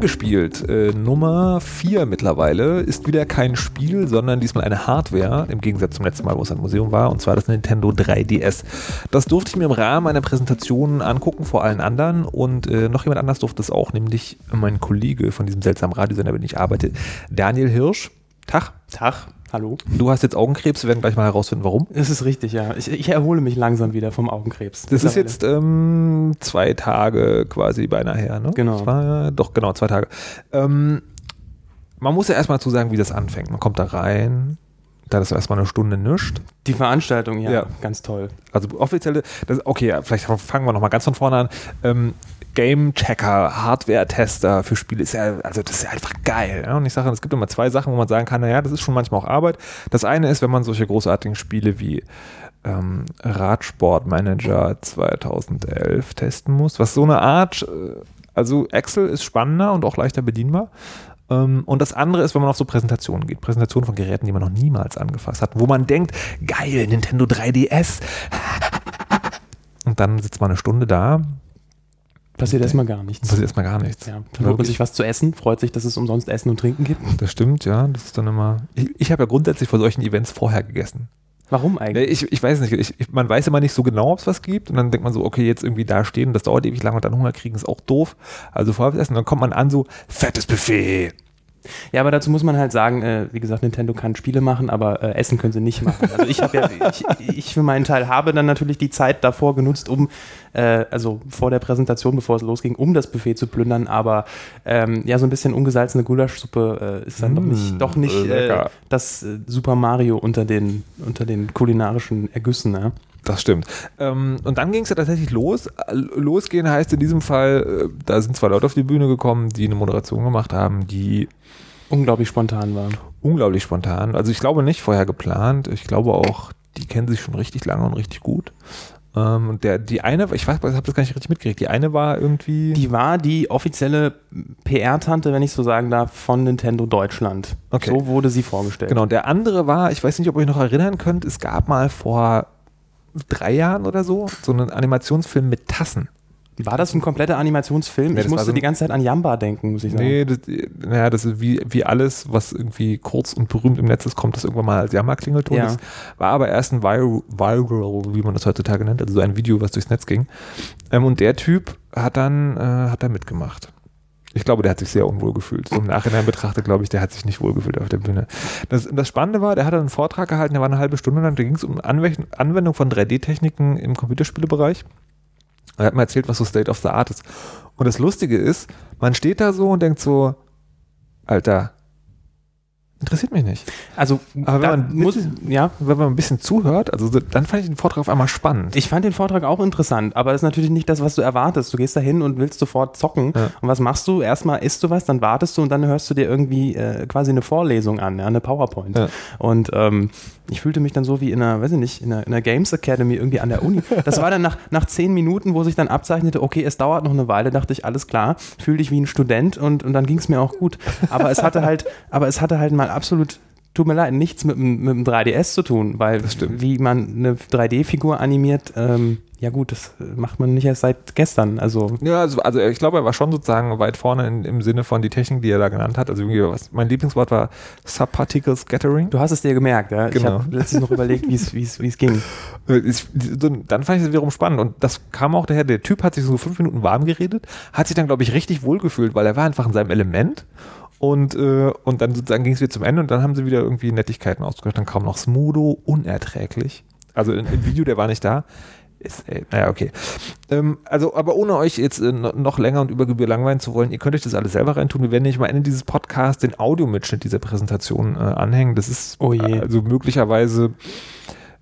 angespielt. Äh, Nummer 4 mittlerweile ist wieder kein Spiel, sondern diesmal eine Hardware, im Gegensatz zum letzten Mal, wo es ein Museum war, und zwar das Nintendo 3DS. Das durfte ich mir im Rahmen einer Präsentation angucken vor allen anderen und äh, noch jemand anders durfte es auch, nämlich mein Kollege von diesem seltsamen Radiosender, mit dem ich arbeite, Daniel Hirsch. Tag. Tag. Hallo. Du hast jetzt Augenkrebs, wir werden gleich mal herausfinden, warum. Das ist richtig, ja. Ich, ich erhole mich langsam wieder vom Augenkrebs. Das ist jetzt ähm, zwei Tage quasi beinahe her, ne? Genau. Zwei, doch, genau, zwei Tage. Ähm, man muss ja erstmal zu sagen, wie das anfängt. Man kommt da rein, da ist erstmal eine Stunde nischt. Die Veranstaltung, ja, Ja. ganz toll. Also offizielle, das, okay, vielleicht fangen wir nochmal ganz von vorne an. Ähm, Game Checker, Hardware-Tester für Spiele ist ja, also das ist ja einfach geil. Ja? Und ich sage, es gibt immer zwei Sachen, wo man sagen kann, naja, das ist schon manchmal auch Arbeit. Das eine ist, wenn man solche großartigen Spiele wie ähm, Radsportmanager 2011 testen muss, was so eine Art, äh, also Excel ist spannender und auch leichter bedienbar. Ähm, Und das andere ist, wenn man auf so Präsentationen geht. Präsentationen von Geräten, die man noch niemals angefasst hat, wo man denkt, geil, Nintendo 3DS. Und dann sitzt man eine Stunde da, Passiert erstmal gar nichts. passiert erstmal gar nichts. Ja, dann holt man sich was zu essen, freut sich, dass es umsonst Essen und Trinken gibt. Das stimmt, ja. Das ist dann immer. Ich, ich habe ja grundsätzlich vor solchen Events vorher gegessen. Warum eigentlich? Ich, ich weiß nicht, ich, man weiß immer nicht so genau, ob es was gibt. Und dann denkt man so, okay, jetzt irgendwie da stehen, das dauert ewig lang und dann Hunger kriegen ist auch doof. Also vorher was essen. Dann kommt man an, so, fettes Buffet. Ja, aber dazu muss man halt sagen, äh, wie gesagt, Nintendo kann Spiele machen, aber äh, Essen können sie nicht machen. Also ich habe ja, ich, ich für meinen Teil habe dann natürlich die Zeit davor genutzt, um, äh, also vor der Präsentation, bevor es losging, um das Buffet zu plündern, aber ähm, ja, so ein bisschen ungesalzene Gulaschsuppe äh, ist dann doch Mm, nicht, doch nicht äh, das äh, Super Mario unter den, unter den kulinarischen Ergüssen, ne? Das stimmt. Ähm, und dann ging es ja tatsächlich los. Losgehen heißt in diesem Fall, da sind zwei Leute auf die Bühne gekommen, die eine Moderation gemacht haben, die Unglaublich spontan war. unglaublich spontan. Also ich glaube nicht vorher geplant. Ich glaube auch, die kennen sich schon richtig lange und richtig gut. Ähm, und der, die eine, ich weiß, ich habe das gar nicht richtig mitgekriegt. Die eine war irgendwie. Die war die offizielle PR-Tante, wenn ich so sagen darf, von Nintendo Deutschland. Okay. So wurde sie vorgestellt. genau. Der andere war, ich weiß nicht, ob ihr euch noch erinnern könnt. Es gab mal vor drei Jahren oder so so einen Animationsfilm mit Tassen. War das ein kompletter Animationsfilm? Nee, ich musste so die ganze Zeit an Jamba denken, muss ich sagen. Nee, das, naja, das ist wie, wie alles, was irgendwie kurz und berühmt im Netz ist, kommt das irgendwann mal als Jammerklingelton. Ja. Das war aber erst ein Viral, Viral, wie man das heutzutage nennt, also so ein Video, was durchs Netz ging. Ähm, und der Typ hat dann, äh, hat da mitgemacht. Ich glaube, der hat sich sehr unwohl gefühlt. So im Nachhinein betrachtet, glaube ich, der hat sich nicht wohl gefühlt auf der Bühne. Das, das Spannende war, der hat dann einen Vortrag gehalten, der war eine halbe Stunde lang, da ging es um Anwendung von 3D-Techniken im Computerspielebereich. Er hat mir erzählt, was so State of the Art ist. Und das Lustige ist, man steht da so und denkt so, Alter, interessiert mich nicht. Also, Aber wenn man muss, ja, Wenn man ein bisschen zuhört, also so- dann fand ich den Vortrag auf einmal spannend. ich fand den Vortrag auch interessant, aber das ist natürlich nicht das, was du erwartest. Du gehst da hin und willst sofort zocken. Ja. Und was machst du? Erstmal isst du was, dann wartest du und dann hörst du dir irgendwie äh, quasi eine Vorlesung an, ja, eine PowerPoint. Ja. Und ähm, ich fühlte mich dann so wie in einer, weiß ich nicht, in einer, in einer Games Academy irgendwie an der Uni. Das war dann nach, nach zehn Minuten, wo sich dann abzeichnete, okay, es dauert noch eine Weile, dachte ich, alles klar, fühl dich wie ein Student und, und dann ging es mir auch gut. Aber es hatte halt, aber es hatte halt mal absolut, tut mir leid, nichts mit, dem- mit dem 3DS zu tun, weil wie man eine 3D-Figur animiert, ähm, ja gut, das macht man nicht erst seit gestern. Also Ja, also, also ich glaube, er war schon sozusagen weit vorne in, im Sinne von die Technik, die er da genannt hat. Also irgendwie was, mein Lieblingswort war Subparticle Scattering. du hast es dir gemerkt, ja. Ich Genau. habe letztens noch überlegt, wie es- es es ging. Äh, Ich, dann fand ich das wiederum spannend und das kam auch daher, der Typ hat sich so fünf Minuten warm geredet, hat sich dann, glaube ich, richtig wohlgefühlt, weil er war einfach in seinem Element und, äh, und dann sozusagen ging es wieder zum Ende und dann haben sie wieder irgendwie Nettigkeiten ausgedrückt. Dann kam noch Smudo, unerträglich. Also im Video, der war nicht da. Ist, äh, naja, okay. Ähm, also, aber ohne euch jetzt äh, no- noch länger und über Gebühr langweilen zu wollen, ihr könnt euch das alles selber reintun. Wir werden nicht mal Ende dieses Podcasts den Audiomitschnitt dieser Präsentation äh, anhängen. Das ist Oh je. also möglicherweise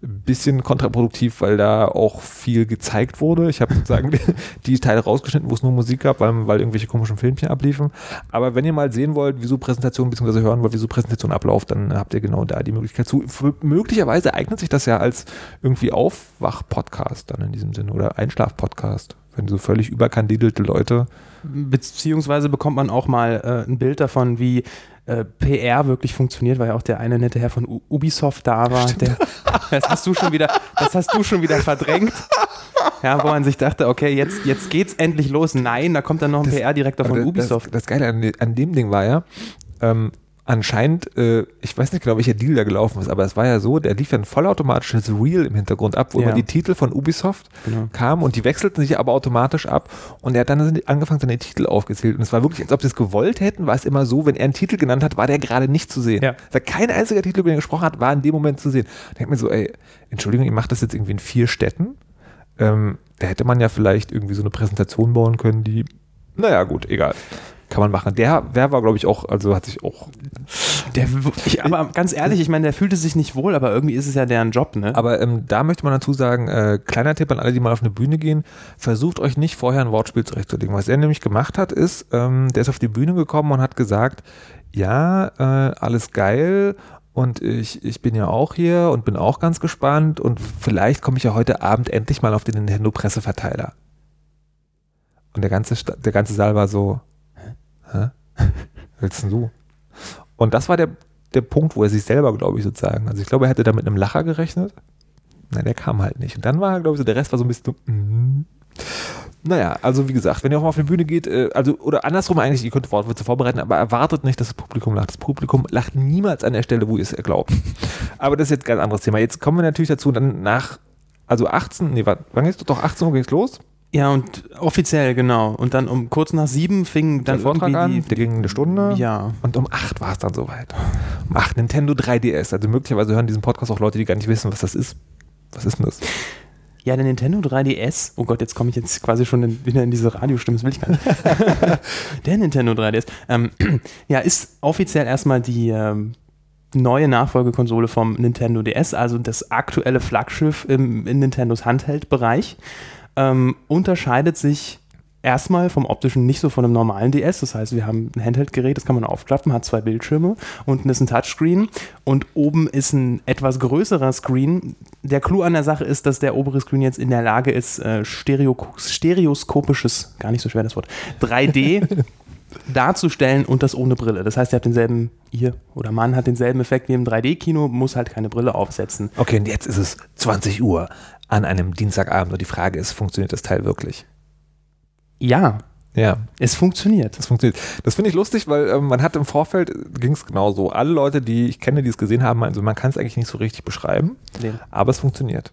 bisschen kontraproduktiv, weil da auch viel gezeigt wurde. Ich habe sozusagen die, Teile rausgeschnitten, wo es nur Musik gab, weil, weil irgendwelche komischen Filmchen abliefen. Aber wenn ihr mal sehen wollt, wie so Präsentation, beziehungsweise hören wollt, wie so Präsentation abläuft, dann habt ihr genau da die Möglichkeit zu. Möglicherweise eignet sich das ja als irgendwie Aufwach-Podcast dann in diesem Sinne oder Einschlaf-Podcast. Wenn so völlig überkandidelte Leute Beziehungsweise bekommt man auch mal äh, ein Bild davon, wie äh, PR wirklich funktioniert, weil ja auch der eine nette Herr von U Ubisoft da war. Der, das hast du schon wieder, das hast du schon wieder verdrängt. ja, wo man sich dachte, okay, jetzt, jetzt geht's endlich los. Nein, da kommt dann noch ein PR-Direktor von Ubisoft. Das, das Geile an, an dem Ding war ja, ähm, anscheinend, äh, ich weiß nicht genau, welcher Deal da gelaufen ist, aber es war ja so, der lief ja ein vollautomatisches Reel im Hintergrund ab, wo Ja. immer die Titel von Ubisoft Genau. kamen und die wechselten sich aber automatisch ab und er hat dann angefangen, seine Titel aufgezählt und es war wirklich, als ob sie es gewollt hätten, war es immer so, wenn er einen Titel genannt hat, war der gerade nicht zu sehen. Ja. Also kein einziger Titel, über den er gesprochen hat, war in dem Moment zu sehen. Da denkt man so, ey, Entschuldigung, ihr macht das jetzt irgendwie in vier Städten. Ähm, da hätte man ja vielleicht irgendwie so eine Präsentation bauen können, die, naja, gut, egal. Kann man machen. Der, der war, glaube ich, auch, also hat sich auch Der, ich, aber ganz ehrlich, ich meine, der fühlte sich nicht wohl, aber irgendwie ist es ja deren Job, ne? Aber ähm, da möchte man dazu sagen, äh, kleiner Tipp an alle, die mal auf eine Bühne gehen, versucht euch nicht vorher ein Wortspiel zurechtzulegen. Was er nämlich gemacht hat, ist, ähm, der ist auf die Bühne gekommen und hat gesagt, ja, äh, alles geil und ich, ich bin ja auch hier und bin auch ganz gespannt und vielleicht komme ich ja heute Abend endlich mal auf den Nintendo-Presseverteiler. Und der ganze, der ganze Saal war so, hä? Willst denn du? Und das war der, der Punkt, wo er sich selber, glaube ich, sozusagen, also ich glaube, er hätte da mit einem Lacher gerechnet. Nein, der kam halt nicht. Und dann war, glaube ich, so, der Rest war so ein bisschen mm. Naja, also wie gesagt, wenn ihr auch mal auf eine Bühne geht, äh, also oder andersrum eigentlich, ihr könnt Wortwitze vorbereiten, aber erwartet nicht, dass das Publikum lacht. Das Publikum lacht niemals an der Stelle, wo ihr es glaubt. aber das ist jetzt ein ganz anderes Thema. Jetzt kommen wir natürlich dazu, dann nach, also 18, nee, warte, wann geht's? Doch 18 Uhr ging's los, ja, und offiziell, genau. Und dann um kurz nach sieben fing der dann Vortrag an, der ging eine Stunde. Ja. Und um 8 war es dann soweit. Um 8 Nintendo 3DS. Also möglicherweise hören diesen Podcast auch Leute, die gar nicht wissen, was das ist. Was ist denn das? Ja, der Nintendo 3DS, oh Gott, jetzt komme ich jetzt quasi schon in, wieder in diese Radiostimme, das will ich gar nicht. der Nintendo 3DS, ähm, ja, ist offiziell erstmal die ähm, neue Nachfolgekonsole vom Nintendo DS, also das aktuelle Flaggschiff im, in Nintendos Handheld-Bereich. Ähm, unterscheidet sich erstmal vom optischen nicht so von einem normalen DS. Das heißt, wir haben ein Handheld-Gerät, das kann man aufklappen, hat zwei Bildschirme. Unten ist ein Touchscreen und oben ist ein etwas größerer Screen. Der Clou an der Sache ist, dass der obere Screen jetzt in der Lage ist, äh, Stereo stereoskopisches, gar nicht so schwer das Wort, 3D darzustellen und das ohne Brille. Das heißt, ihr habt denselben, ihr oder Mann hat denselben Effekt wie im 3D-Kino, muss halt keine Brille aufsetzen. Okay, und jetzt ist es 20 Uhr an einem Dienstagabend und die Frage ist, funktioniert das Teil wirklich? Ja, Ja, es funktioniert. das funktioniert. Das finde ich lustig, weil ähm, man hat im Vorfeld, ging es genauso, alle Leute, die ich kenne, die es gesehen haben, also man kann es eigentlich nicht so richtig beschreiben, aber es funktioniert.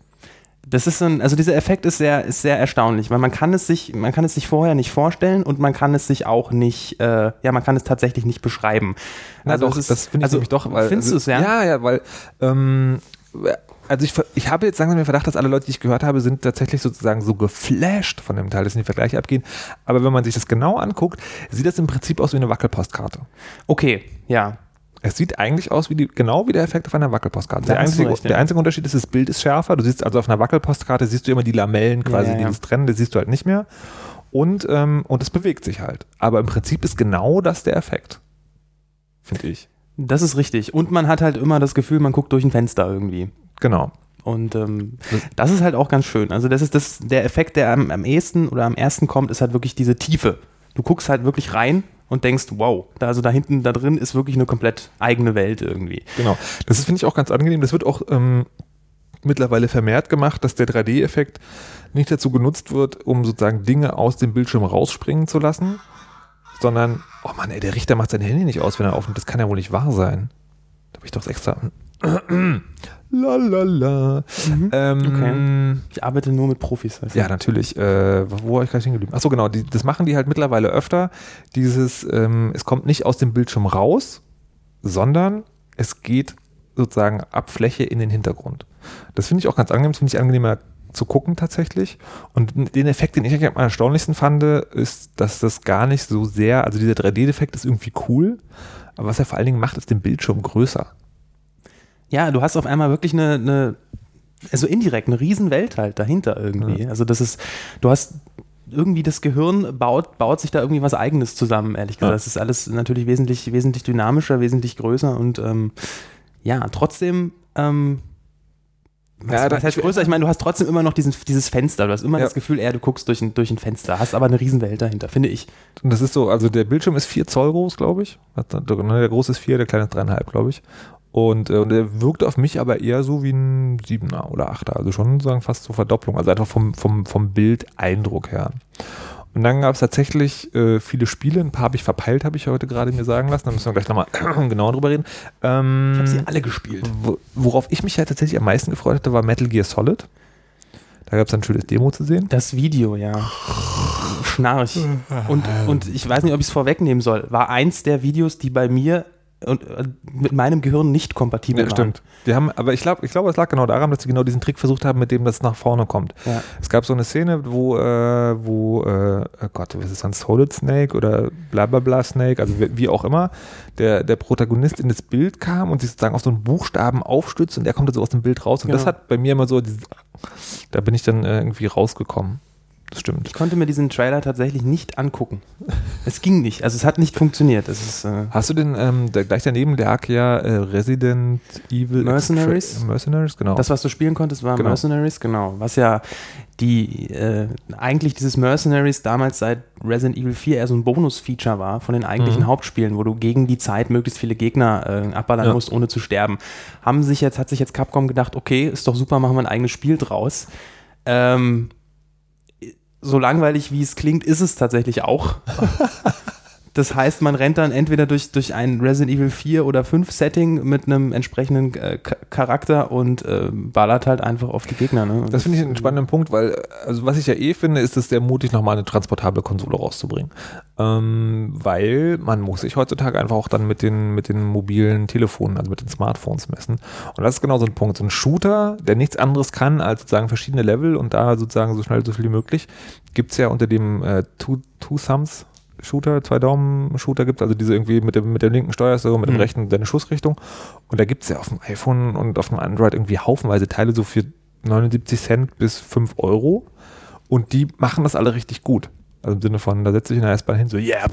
Das ist so ein, also dieser Effekt ist sehr, ist sehr erstaunlich, weil man kann es sich, man kann es sich vorher nicht vorstellen und man kann es sich auch nicht, äh, ja, man kann es tatsächlich nicht beschreiben. Na doch, es ist- das finde ich also, nämlich doch. Weil, findest also, du es, ja? Ja, ja, weil, ähm, also ich, ich habe jetzt langsam den Verdacht, dass alle Leute, die ich gehört habe, sind tatsächlich sozusagen so geflasht von dem Teil, dass die Vergleiche abgehen. Aber wenn man sich das genau anguckt, sieht das im Prinzip aus wie eine Wackelpostkarte. Okay, ja. Es sieht eigentlich aus wie die, genau wie der Effekt auf einer Wackelpostkarte. Der einzige, recht, ja. der einzige Unterschied ist, das Bild ist schärfer. Du siehst also auf einer Wackelpostkarte siehst du immer die Lamellen quasi, Ja, ja, die das trennen, das siehst du halt nicht mehr. Und, ähm, und es bewegt sich halt. Aber im Prinzip ist genau das der Effekt. Finde ich. Das ist richtig. Und man hat halt immer das Gefühl, man guckt durch ein Fenster irgendwie. Genau. Und ähm, das ist halt auch ganz schön. Also das ist das, der Effekt, der am, am ehesten oder am ersten kommt, ist halt wirklich diese Tiefe. Du guckst halt wirklich rein und denkst, wow, da, also da hinten, da drin ist wirklich eine komplett eigene Welt irgendwie. Genau. Das ist, finde ich, auch ganz angenehm. Das wird auch ähm, mittlerweile vermehrt gemacht, dass der 3D-Effekt nicht dazu genutzt wird, um sozusagen Dinge aus dem Bildschirm rausspringen zu lassen, sondern, oh Mann, ey, der Richter macht sein Handy nicht aus, wenn er aufnimmt. Das kann ja wohl nicht wahr sein. Da habe ich doch extra. Lalala. Ähm, Ich arbeite nur mit Profis. Du? ja, natürlich. Äh, wo war ich gerade stehen geblieben? Achso, genau. Die, das machen die halt mittlerweile öfter. Dieses, ähm, es kommt nicht aus dem Bildschirm raus, sondern es geht sozusagen ab Fläche in den Hintergrund. Das finde ich auch ganz angenehm. Das finde ich angenehmer zu gucken tatsächlich. Und den Effekt, den ich am erstaunlichsten fand, ist, dass das gar nicht so sehr, also dieser 3D-Effekt ist irgendwie cool, aber was er vor allen Dingen macht, ist den Bildschirm größer. Ja, du hast auf einmal wirklich eine, eine also indirekt eine Riesenwelt halt dahinter irgendwie. Also das ist, du hast irgendwie das Gehirn baut, baut sich da irgendwie was Eigenes zusammen, ehrlich gesagt. Ja. Das ist alles natürlich wesentlich, wesentlich dynamischer, wesentlich größer und ähm, ja, trotzdem ähm, was, Ja, da- was heißt größer? Ich meine, du hast trotzdem immer noch diesen, dieses Fenster. Du hast immer Ja. das Gefühl, eher du guckst durch ein, durch ein Fenster, hast aber eine Riesenwelt dahinter, finde ich. Und das ist so, also der Bildschirm ist 4 Zoll groß, glaube ich. Der große ist 4, der kleine ist 3,5, glaube ich. Und, äh, und er wirkt auf mich aber eher so wie ein Siebener oder Achter, also schon sagen fast so Verdopplung, also einfach vom, vom, vom Bildeindruck her. Und dann gab es tatsächlich äh, viele Spiele, ein paar habe ich verpeilt, habe ich heute gerade mir sagen lassen, da müssen wir gleich nochmal genauer drüber reden. Ähm, Ich habe sie alle gespielt. wo, worauf ich mich ja tatsächlich am meisten gefreut hatte, war Metal Gear Solid. Da gab es ein schönes Demo zu sehen. Das Video, ja. Schnarch. Und, und ich weiß nicht, ob ich es vorwegnehmen soll. War eins der Videos, die bei mir und äh, mit meinem Gehirn nicht kompatibel Ja, stimmt. Die haben, aber ich glaube, ich glaube, es lag genau daran, dass sie genau diesen Trick versucht haben, mit dem das nach vorne kommt. Ja. Es gab so eine Szene, wo, äh, wo, äh, oh Gott, was ist das, ein Solid Snake oder bla bla bla Snake, also wie, wie auch immer, der, der Protagonist in das Bild kam und sich sozusagen auf so einen Buchstaben aufstützt und der kommt dann so aus dem Bild raus. Und das Genau. hat bei mir immer so, dieses, da bin ich dann äh, irgendwie rausgekommen. Das stimmt. Ich konnte mir diesen Trailer tatsächlich nicht angucken. Es ging nicht. Also es hat nicht funktioniert. Ist, äh, Hast du denn, ähm, da, gleich daneben lag ja äh, Resident Evil Mercenaries? Extra- Mercenaries, genau. das, was du spielen konntest, war Genau. Mercenaries, genau. Was ja die, äh, eigentlich dieses Mercenaries damals seit Resident Evil 4 eher so ein Bonus-Feature war von den eigentlichen Mhm. Hauptspielen, wo du gegen die Zeit möglichst viele Gegner äh, abballern Ja. musst, ohne zu sterben. Haben sich jetzt, hat sich jetzt Capcom gedacht, okay, ist doch super, machen wir ein eigenes Spiel draus. Ähm, so langweilig wie es klingt, ist es tatsächlich auch. Das heißt, man rennt dann entweder durch, durch ein Resident Evil 4 oder 5 Setting mit einem entsprechenden äh, Charakter und äh, ballert halt einfach auf die Gegner. Ne? Das finde ich einen spannenden Punkt, weil, also was ich ja eh finde, ist es sehr mutig, nochmal eine transportable Konsole rauszubringen. Ähm, weil man muss sich heutzutage einfach auch dann mit den, mit den mobilen Telefonen, also mit den Smartphones messen. Und das ist genau so ein Punkt. So ein Shooter, der nichts anderes kann als sozusagen verschiedene Level und da sozusagen so schnell so viel wie möglich, gibt es ja unter dem äh, Two, Two Thumbs Shooter, zwei Daumen Shooter gibt, also diese irgendwie mit dem, mit der linken Steuerung, mit dem Mhm. rechten deine Schussrichtung. Und da gibt es ja auf dem iPhone und auf dem Android irgendwie haufenweise Teile so für 79 Cent bis 5 Euro. Und die machen das alle richtig gut. Also im Sinne von, da setze ich in der S-Bahn hin, so, yeah.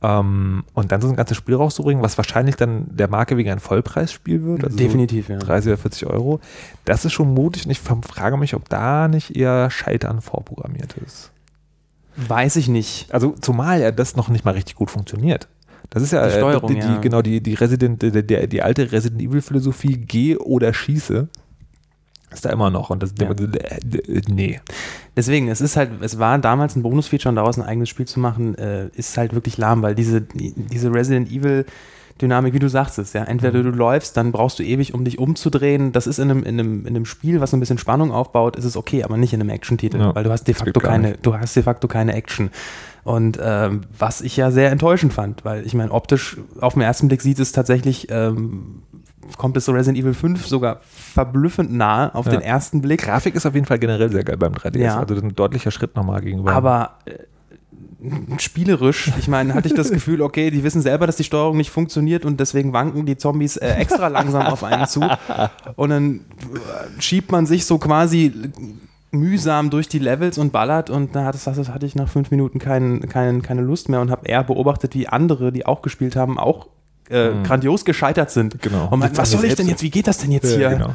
Ähm, und dann so ein ganzes Spiel rauszubringen, was wahrscheinlich dann der Marke wegen ein Vollpreisspiel wird. Also so Definitiv, ja. 30 oder 40 Euro. Das ist schon mutig und ich frage mich, ob da nicht eher Scheitern vorprogrammiert ist. Weiß ich nicht. Also zumal ja das noch nicht mal richtig gut funktioniert. Das ist ja, Die äh, Steuerung, die, die, ja. genau die, die Resident, die, die, alte Resident Evil Philosophie, geh oder schieße, ist da immer noch. Und das Ja. nee. Deswegen, es ist halt, es war damals ein Bonus-Feature und daraus ein eigenes Spiel zu machen, äh, ist halt wirklich lahm, weil diese, diese Resident Evil Dynamik, wie du sagst es, ja, entweder du läufst, dann brauchst du ewig, um dich umzudrehen. Das ist in einem, in einem, in einem Spiel, was ein bisschen Spannung aufbaut, ist es okay, aber nicht in einem Action-Titel, Ja, weil du hast de das facto keine, du hast de facto keine Action. Und ähm, was ich ja sehr enttäuschend fand, weil ich meine, optisch auf den ersten Blick sieht es tatsächlich, ähm, kommt es so Resident Evil 5 sogar verblüffend nah auf Ja. den ersten Blick. Grafik ist auf jeden Fall generell sehr geil beim 3DS. Ja. Also ein deutlicher Schritt nochmal gegenüber. Aber äh, spielerisch, ich meine, hatte ich das Gefühl, okay, die wissen selber, dass die Steuerung nicht funktioniert und deswegen wanken die Zombies äh, extra langsam auf einen zu. Und dann äh, schiebt man sich so quasi mühsam durch die Levels und ballert und da hatte ich nach fünf Minuten kein, kein, keine Lust mehr und habe eher beobachtet, wie andere, die auch gespielt haben, auch äh, Mhm. grandios gescheitert sind. Genau. Und man, was soll ich denn jetzt, wie geht das denn jetzt Ja, hier? genau.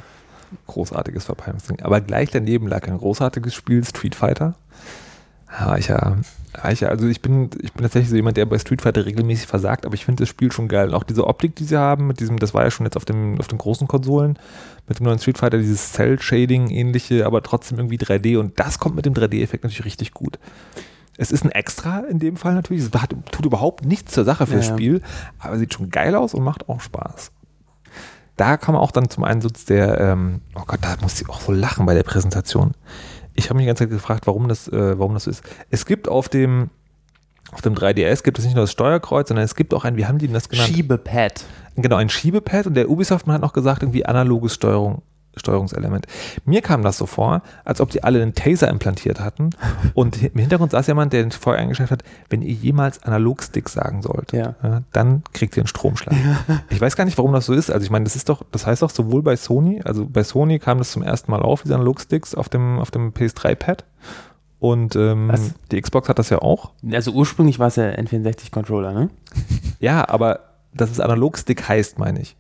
Großartiges Verpeilungsding. Aber gleich daneben lag ein großartiges Spiel, Street Fighter. Ja, ich ja, also ich bin, ich bin tatsächlich so jemand, der bei Street Fighter regelmäßig versagt, aber ich finde das Spiel schon geil. Und auch diese Optik, die sie haben, mit diesem, das war ja schon jetzt auf, dem, auf den großen Konsolen, mit dem neuen Street Fighter, dieses Cell-Shading ähnliche, aber trotzdem irgendwie 3D und das kommt mit dem 3D-Effekt natürlich richtig gut. Es ist ein Extra in dem Fall natürlich. Es hat, tut überhaupt nichts zur Sache fürs Ja. Spiel, aber sieht schon geil aus und macht auch Spaß da kam auch dann zum Einsatz der, ähm, oh Gott, da muss ich auch so lachen bei der Präsentation. Ich habe mich die ganze Zeit gefragt, warum das, äh, warum das so ist. Es gibt auf dem, auf dem 3DS gibt es nicht nur das Steuerkreuz, sondern es gibt auch ein, wie haben die denn das genannt? Schiebepad. Genau, ein Schiebepad und der Ubisoft man hat noch gesagt, irgendwie analoges Steuerung, Steuerungselement. Mir kam das so vor, als ob die alle einen Taser implantiert hatten und im Hintergrund saß jemand, der vorher eingeschaltet hat, wenn ihr jemals Analogstick sagen sollt, Ja. dann kriegt ihr einen Stromschlag. Ich weiß gar nicht, warum das so ist. Also ich meine, das ist doch, das heißt doch sowohl bei Sony, also bei Sony kam das zum ersten Mal auf, diese Analogsticks auf dem, auf dem PS3-Pad und ähm, die Xbox hat das ja auch. Also ursprünglich war es ja N64-Controller, ne? Ja, aber dass es Analogstick heißt, meine ich.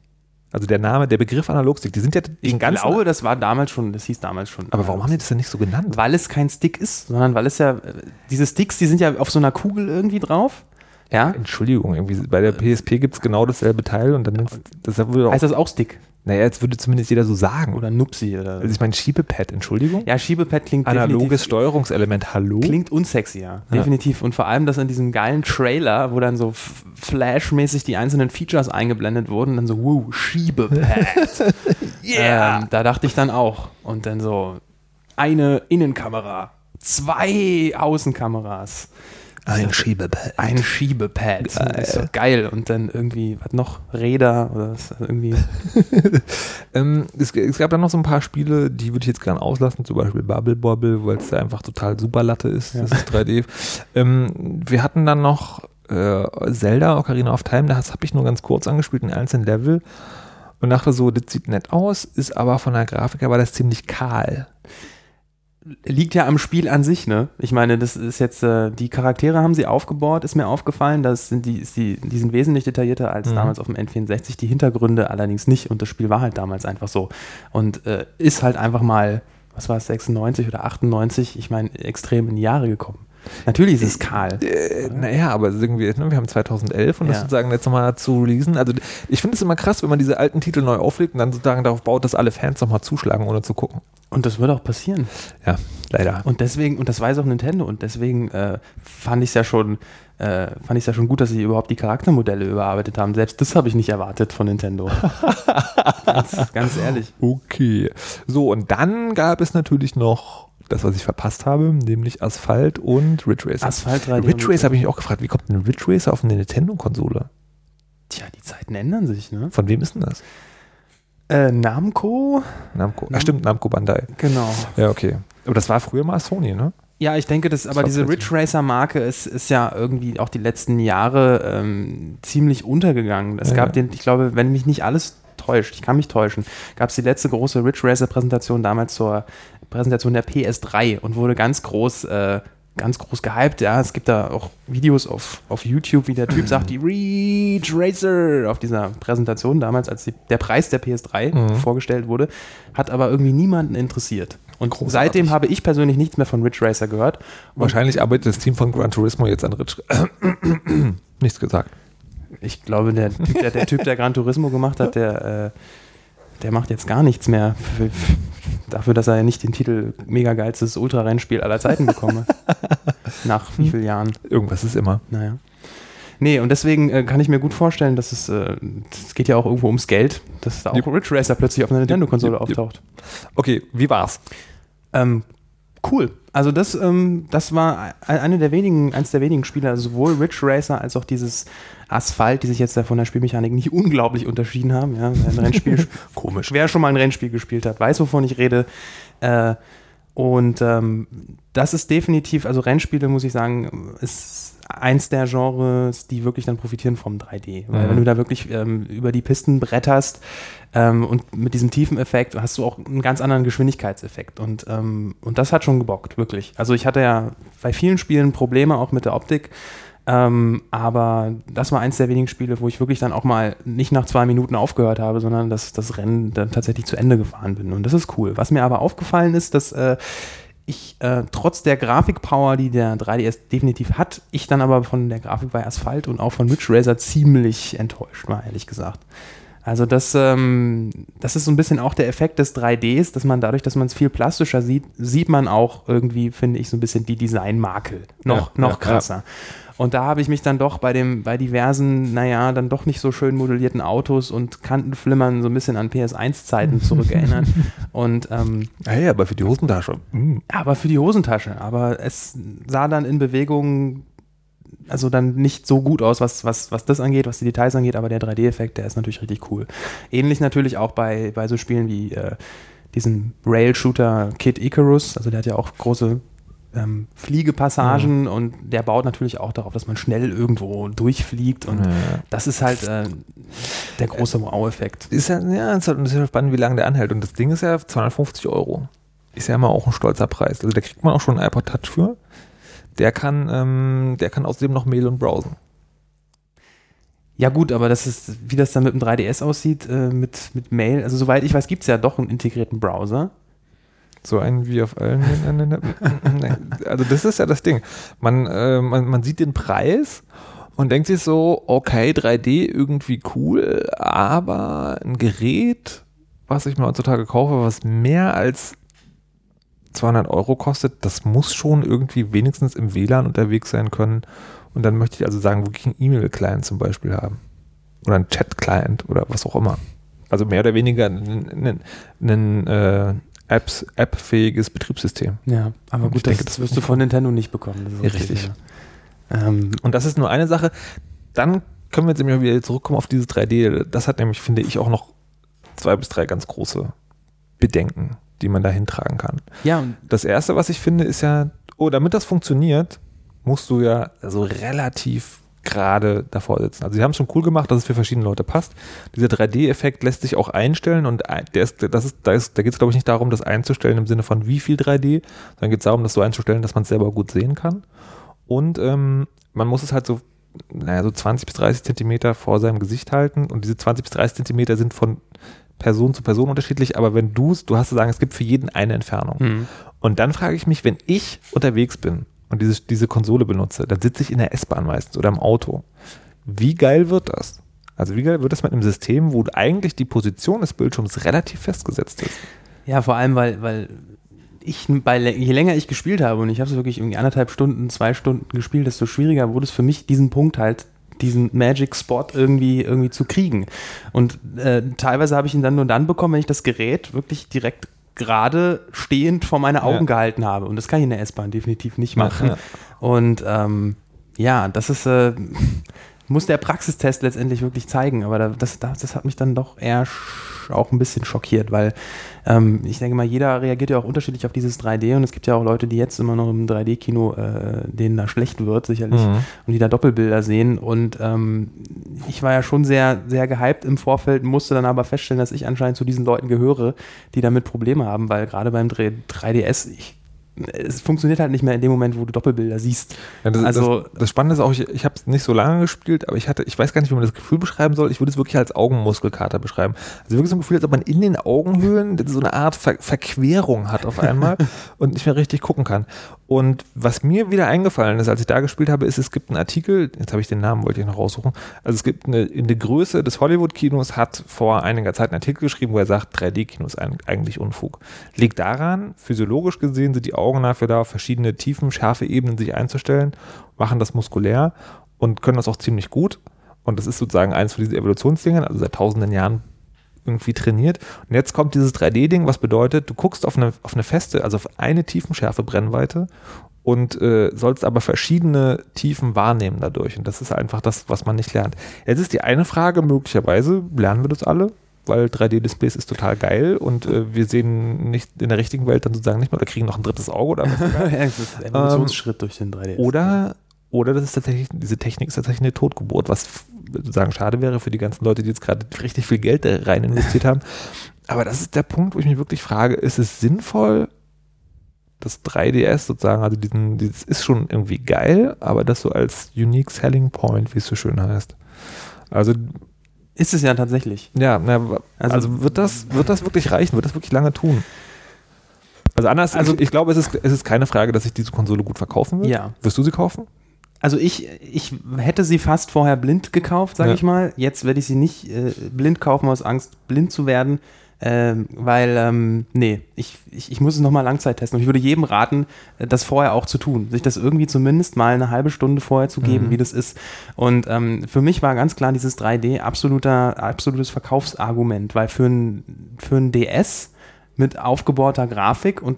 Also der Name, der Begriff Analogstick, die sind ja den Ich ganzen. glaube, das war damals schon, das hieß damals schon. aber warum haben die das denn nicht so genannt? Weil es kein Stick ist, sondern weil es ja, äh, diese Sticks, die sind ja auf so einer Kugel irgendwie drauf. Ja? Entschuldigung, irgendwie bei der PSP gibt es genau dasselbe Teil und dann das würde auch, Heißt das auch Stick? Naja, jetzt würde zumindest jeder so sagen. Oder Nupsi? Oder Also ich meine Schiebepad, Entschuldigung. ja, Schiebepad klingt Analoges Steuerungselement, hallo? klingt unsexy, ja. Definitiv. Und vor allem das in diesem geilen Trailer, wo dann so flashmäßig die einzelnen Features eingeblendet wurden, dann so, wow, Schiebepad. ähm, da dachte ich dann auch. Und dann so, eine Innenkamera, zwei Außenkameras. Ein Schiebepad. Ein Schiebepad. Geil. Das ist so geil. Und dann irgendwie, was noch? Räder oder was, irgendwie. Ähm, es, es gab dann noch so ein paar Spiele, die würde ich jetzt gerne auslassen, zum Beispiel Bubble Bobble, weil es da einfach total super Latte ist. Das ist 3D. Ähm, wir hatten dann noch äh, Zelda Ocarina of Time, das habe ich nur ganz kurz angespielt, in einzelnen Level und dachte so, das sieht nett aus, ist aber von der Grafik her war das ziemlich kahl. Liegt ja am Spiel an sich, ne? Ich meine, das ist jetzt, äh, die Charaktere haben sie aufgebaut, ist mir aufgefallen. Das sind die, die, die sind wesentlich detaillierter als Mhm. damals auf dem N64, die Hintergründe allerdings nicht und das Spiel war halt damals einfach so. Und äh, ist halt einfach mal, was war es, 96 oder 98, ich meine, extrem in die Jahre gekommen. Natürlich ist es kahl. Äh, naja, aber irgendwie, ne, wir haben 2011 und das Ja. sozusagen jetzt nochmal zu releasen. Also ich finde es immer krass, wenn man diese alten Titel neu auflegt und dann sozusagen darauf baut, dass alle Fans nochmal zuschlagen, ohne zu gucken. Und das wird auch passieren. Ja, leider. Und deswegen, und das weiß auch Nintendo, und deswegen äh, fand ich es ja schon, äh, fand ich ja schon gut, dass sie überhaupt die Charaktermodelle überarbeitet haben. Selbst das habe ich nicht erwartet von Nintendo. ganz, ganz ehrlich. Okay. So, und dann gab es natürlich noch das, was ich verpasst habe, nämlich Asphalt und Ridge Racer. Asphalt 3D. Ridge Racer habe ich mich auch gefragt, wie kommt denn Ridge Racer auf eine Nintendo-Konsole? Tja, die Zeiten ändern sich, ne? Von wem ist denn das? Äh, Namco? Namco. Nam- Ach stimmt, Namco Bandai. Genau. Ja, okay. Aber das war früher mal Sony, ne? Ja, ich denke, das, aber diese Ridge Racer Marke ist, ist ja irgendwie auch die letzten Jahre ähm, ziemlich untergegangen. Es Ja, gab ja. den, ich glaube, wenn mich nicht alles täuscht, ich kann mich täuschen, gab es die letzte große Ridge Racer Präsentation damals zur Präsentation der PS3 und wurde ganz groß, äh, ganz groß gehypt. Ja, es gibt da auch Videos auf, auf YouTube, wie der Typ sagt, die Ridge Racer auf dieser Präsentation damals, als die, der Preis der PS3 Mhm. vorgestellt wurde, hat aber irgendwie niemanden interessiert. Und Großartig. seitdem habe ich persönlich nichts mehr von Ridge Racer gehört. Und Wahrscheinlich arbeitet das Team von Gran Turismo jetzt an Ridge. Nichts gesagt. Ich glaube, der Typ, der, der Typ, der Gran Turismo gemacht hat, der, äh, der macht jetzt gar nichts mehr für, für, dafür, dass er ja nicht den Titel mega geilstes Ultra-Rennspiel aller Zeiten bekommen hat. Nach wie vielen Jahren? Irgendwas ist immer. Naja. Nee, und deswegen äh, kann ich mir gut vorstellen, dass es, äh, es geht ja auch irgendwo ums Geld, dass da auch Jupp. Ridge Racer plötzlich auf einer Nintendo-Konsole jupp. auftaucht. Okay, wie war's? Ähm, cool. Also das, ähm, das war ein- eine der wenigen, eins der wenigen Spiele, also sowohl Ridge Racer als auch dieses Asphalt, die sich jetzt von der Spielmechanik nicht unglaublich unterschieden haben. Ja, ein Rennspiel, komisch. Wer schon mal ein Rennspiel gespielt hat, weiß, wovon ich rede. Äh, und ähm, das ist definitiv, also Rennspiele, muss ich sagen, ist eins der Genres, die wirklich dann profitieren vom 3D. Weil Mhm. wenn du da wirklich ähm, über die Pisten bretterst ähm, und mit diesem tiefen Effekt hast du auch einen ganz anderen Geschwindigkeitseffekt. Und, ähm, und das hat schon gebockt, wirklich. Also ich hatte ja bei vielen Spielen Probleme auch mit der Optik. Ähm, aber das war eins der wenigen Spiele, wo ich wirklich dann auch mal nicht nach zwei Minuten aufgehört habe, sondern dass das Rennen dann tatsächlich zu Ende gefahren bin. Und das ist cool. Was mir aber aufgefallen ist, dass äh, ich äh, trotz der Grafikpower, die der 3DS definitiv hat, ich dann aber von der Grafik bei Asphalt und auch von Ridge Racer ziemlich enttäuscht war, ehrlich gesagt. Also das, ähm, das ist so ein bisschen auch der Effekt des 3Ds, dass man dadurch, dass man es viel plastischer sieht, sieht man auch irgendwie, finde ich, so ein bisschen die Designmakel. Noch, Ja, noch ja, krasser. Und da habe ich mich dann doch bei dem, bei diversen, naja, dann doch nicht so schön modellierten Autos und Kantenflimmern so ein bisschen an PS1-Zeiten zurückerinnert. Und ähm, ja, aber für die Hosentasche. Hm. aber für die Hosentasche. Aber es sah dann in Bewegung, also dann nicht so gut aus, was, was, was das angeht, was die Details angeht, aber der 3D-Effekt, der ist natürlich richtig cool. Ähnlich natürlich auch bei, bei so Spielen wie äh, diesem Rail-Shooter Kid Icarus, also der hat ja auch große ähm, Fliegepassagen und der baut natürlich auch darauf, dass man schnell irgendwo durchfliegt und Ja. das ist halt äh, der große Wow-Effekt. Ist ja, ja, ist halt ist ja spannend, wie lange der anhält. Und das Ding ist ja 250 Euro. Ist ja immer auch ein stolzer Preis. Also da kriegt man auch schon einen iPod Touch für. Der kann, ähm, der kann außerdem noch Mail und browsen. Ja gut, aber das ist, wie das dann mit dem 3DS aussieht, äh, mit, mit Mail, also soweit ich weiß, gibt es ja doch einen integrierten Browser. So einen wie auf allen. also das ist ja das Ding. Man, äh, man, man sieht den Preis und denkt sich so, okay, 3D irgendwie cool, aber ein Gerät, was ich mir heutzutage kaufe, was mehr als 200 Euro kostet, das muss schon irgendwie wenigstens im WLAN unterwegs sein können. Und dann möchte ich also sagen, wirklich einen E-Mail-Client zum Beispiel haben. Oder einen Chat-Client oder was auch immer. Also mehr oder weniger ein, ein, ein äh, Apps, App-fähiges Betriebssystem. Ja, aber gut, ich denke, das das wirst du von Nintendo nicht bekommen. Das richtig. ja. Ähm, Und das ist nur eine Sache. Dann können wir jetzt nämlich wieder zurückkommen auf dieses 3D. Das hat nämlich, finde ich, auch noch zwei bis drei ganz große Bedenken, die man da hintragen kann. ja, und Das erste, was ich finde, ist ja, oh, damit das funktioniert, musst du ja so relativ gerade davor sitzen. Also sie haben es schon cool gemacht, dass es für verschiedene Leute passt. Dieser 3D-Effekt lässt sich auch einstellen und der ist, das ist, da, ist, da geht es, glaube ich, nicht darum, das einzustellen im Sinne von wie viel 3D, sondern geht es darum, das so einzustellen, dass man es selber gut sehen kann. Und ähm, man muss es halt so, naja, so 20 bis 30 Zentimeter vor seinem Gesicht halten und diese 20 bis 30 Zentimeter sind von Person zu Person unterschiedlich, aber wenn du es, du hast zu sagen, es gibt für jeden eine Entfernung. Mhm. Und dann frage ich mich, wenn ich unterwegs bin und diese, diese Konsole benutze, dann sitze ich in der S-Bahn meistens oder im Auto. Wie geil wird das? Also wie geil wird das mit einem System, wo eigentlich die Position des Bildschirms relativ festgesetzt ist? Ja, vor allem, weil, weil ich bei, je länger ich gespielt habe und ich habe es wirklich irgendwie anderthalb Stunden, zwei Stunden gespielt, desto schwieriger wurde es für mich, diesen Punkt halt, diesen Magic Spot irgendwie, irgendwie zu kriegen. Und äh, teilweise habe ich ihn dann nur dann bekommen, wenn ich das Gerät wirklich direkt gerade stehend vor meine Augen Ja. gehalten habe. Und das kann ich in der S-Bahn definitiv nicht machen. Ja. Und ähm, ja, das ist, äh, muss der Praxistest letztendlich wirklich zeigen. Aber da, das, das, das hat mich dann doch eher auch ein bisschen schockiert, weil ähm, ich denke mal, jeder reagiert ja auch unterschiedlich auf dieses 3D und es gibt ja auch Leute, die jetzt immer noch im 3D-Kino, äh, denen da schlecht wird, sicherlich, Mhm. und die da Doppelbilder sehen. Und ähm, ich war ja schon sehr, sehr gehypt im Vorfeld, musste dann aber feststellen, dass ich anscheinend zu diesen Leuten gehöre, die damit Probleme haben, weil gerade beim 3- 3DS, ich, es funktioniert halt nicht mehr in dem Moment, wo du Doppelbilder siehst. Ja, das, Also- das, das Spannende ist auch, ich, ich habe es nicht so lange gespielt, aber ich hatte, ich weiß gar nicht, wie man das Gefühl beschreiben soll. Ich würde es wirklich als Augenmuskelkater beschreiben. Also wirklich so ein Gefühl, als ob man in den Augenhöhlen so eine Art Ver Verquerung hat auf einmal und nicht mehr richtig gucken kann. Und was mir wieder eingefallen ist, als ich da gespielt habe, ist, es gibt einen Artikel, jetzt habe ich den Namen, wollte ich noch raussuchen. Also es gibt eine, in der Größe des Hollywood-Kinos hat vor einiger Zeit einen Artikel geschrieben, wo er sagt, 3D-Kino ist eigentlich Unfug. Liegt daran, physiologisch gesehen sind die Augen dafür da, verschiedene Tiefen, scharfe Ebenen sich einzustellen, machen das muskulär und können das auch ziemlich gut. Und das ist sozusagen eins von diesen Evolutionsdingen, also seit tausenden Jahren irgendwie trainiert. Und jetzt kommt dieses 3D-Ding, was bedeutet, du guckst auf eine, auf eine feste, also auf eine Tiefenschärfe Brennweite und äh, sollst aber verschiedene Tiefen wahrnehmen dadurch. Und das ist einfach das, was man nicht lernt. Jetzt ist die eine Frage, möglicherweise lernen wir das alle, weil 3D-Displays ist total geil und äh, wir sehen nicht in der richtigen Welt dann sozusagen nicht mehr oder kriegen noch ein drittes Auge oder was. ja, es ist ein Evolutionsschritt durch den 3DS. Oder, oder das ist tatsächlich, diese Technik ist tatsächlich eine Totgeburt, was sozusagen schade wäre für die ganzen Leute, die jetzt gerade richtig viel Geld da rein investiert haben. Aber das ist der Punkt, wo ich mich wirklich frage, ist es sinnvoll, das 3DS sozusagen, also diesen, dieses ist schon irgendwie geil, aber das so als Unique Selling Point, wie es so schön heißt. Also, ist es ja tatsächlich. ja, na, also, Also- wird, das, wird das wirklich reichen? Wird das wirklich lange tun? Also anders, also ich, ich glaube, es ist, es ist keine Frage, dass sich diese Konsole gut verkaufen wird. Ja. Wirst du sie kaufen? Also ich, ich hätte sie fast vorher blind gekauft, sage Ja. ich mal. Jetzt werde ich sie nicht äh, blind kaufen aus Angst, blind zu werden. Ähm, weil, ähm, nee, ich, ich, ich muss es nochmal Langzeit testen. Und ich würde jedem raten, äh, das vorher auch zu tun. Sich das irgendwie zumindest mal eine halbe Stunde vorher zu geben, Mhm. wie das ist. Und ähm, für mich war ganz klar dieses 3D absoluter, absolutes Verkaufsargument, weil für ein, für ein DS mit aufgebohrter Grafik und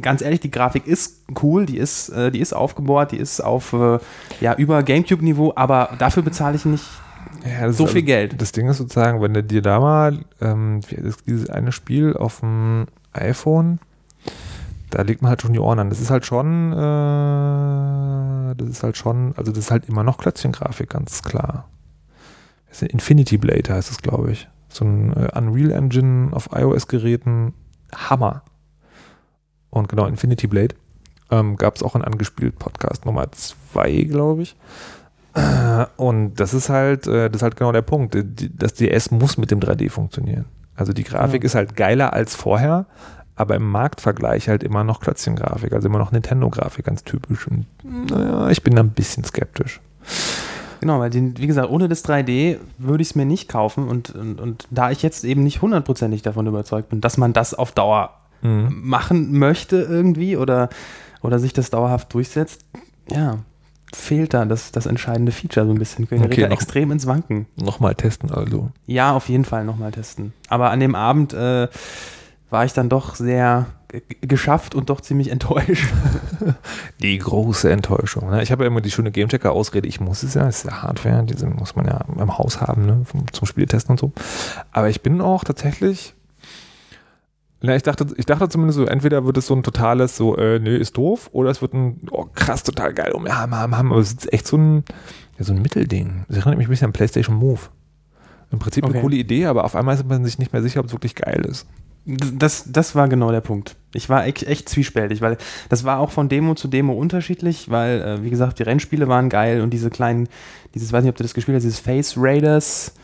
ganz ehrlich, die Grafik ist cool, die ist, äh, die ist aufgebohrt, die ist auf äh, ja, über Gamecube-Niveau, aber dafür bezahle ich nicht Ja, so viel also- Geld. Das Ding ist sozusagen, wenn du dir da mal, ähm, dieses eine Spiel auf dem iPhone, da legt man halt schon die Ohren an. Das ist halt schon, äh, das ist halt schon, also das ist halt immer noch Klötzchengrafik, ganz klar. Das ist ein Infinity Blade heißt es, glaube ich. So ein äh, Unreal Engine auf iOS-Geräten. Hammer. Und genau, Infinity Blade. Ähm, Gab es auch in angespielt Podcast Nummer 2, glaube ich. Äh, Und das ist halt, äh, das ist halt genau der Punkt. Die- Das DS muss mit dem 3D funktionieren. Also die Grafik Ja. ist halt geiler als vorher, aber im Marktvergleich halt immer noch Klötzchengrafik, also immer noch Nintendo-Grafik, ganz typisch. Und naja, ich bin da ein bisschen skeptisch. Genau, weil den, wie gesagt, ohne das 3D würde ich es mir nicht kaufen und, und, und da ich jetzt eben nicht hundertprozentig davon überzeugt bin, dass man das auf Dauer mhm. machen möchte irgendwie oder, oder sich das dauerhaft durchsetzt, ja, fehlt da das, das entscheidende Feature so ein bisschen. Ich okay, extrem ins Wanken. Nochmal testen also. Ja, auf jeden Fall nochmal testen. Aber an dem Abend äh, war ich dann doch sehr geschafft und doch ziemlich enttäuscht. Die große Enttäuschung. Ne? Ich habe ja immer die schöne Gamechecker-Ausrede, ich muss es ja, es ist ja Hardware, diese muss man ja im Haus haben, ne? zum Spieltesten und so. Aber ich bin auch tatsächlich ja, ich dachte, ich dachte zumindest so, entweder wird es so ein totales, so, äh, nö, ist doof, oder es wird ein, oh, krass, total geil, um, ja, haben, haben, aber es ist echt so ein, ja, so ein Mittelding. Das erinnert mich ein bisschen an PlayStation Move. Im Prinzip okay. eine coole Idee, aber auf einmal ist man sich nicht mehr sicher, ob es wirklich geil ist. Das, das war genau der Punkt. Ich war echt, echt zwiespältig, weil das war auch von Demo zu Demo unterschiedlich, weil, äh, wie gesagt, die Rennspiele waren geil und diese kleinen, dieses, weiß nicht, ob du das gespielt hast, dieses Face Raiders,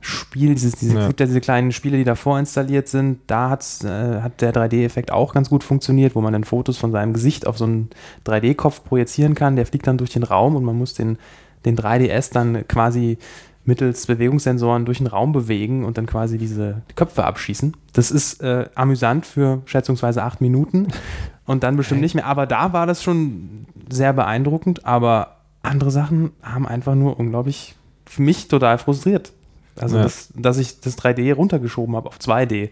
Spiel, dieses, diese, ja. diese kleinen Spiele, die da vorinstalliert sind, da hat's, äh, hat der 3D-Effekt auch ganz gut funktioniert, wo man dann Fotos von seinem Gesicht auf so einen 3D-Kopf projizieren kann. Der fliegt dann durch den Raum und man muss den, den 3DS dann quasi mittels Bewegungssensoren durch den Raum bewegen und dann quasi diese Köpfe abschießen. Das ist äh, amüsant für schätzungsweise acht Minuten und dann bestimmt nicht mehr. Aber da war das schon sehr beeindruckend, aber andere Sachen haben einfach nur unglaublich für mich total frustriert. Also, ja. das, dass ich das 3D runtergeschoben habe auf 2D.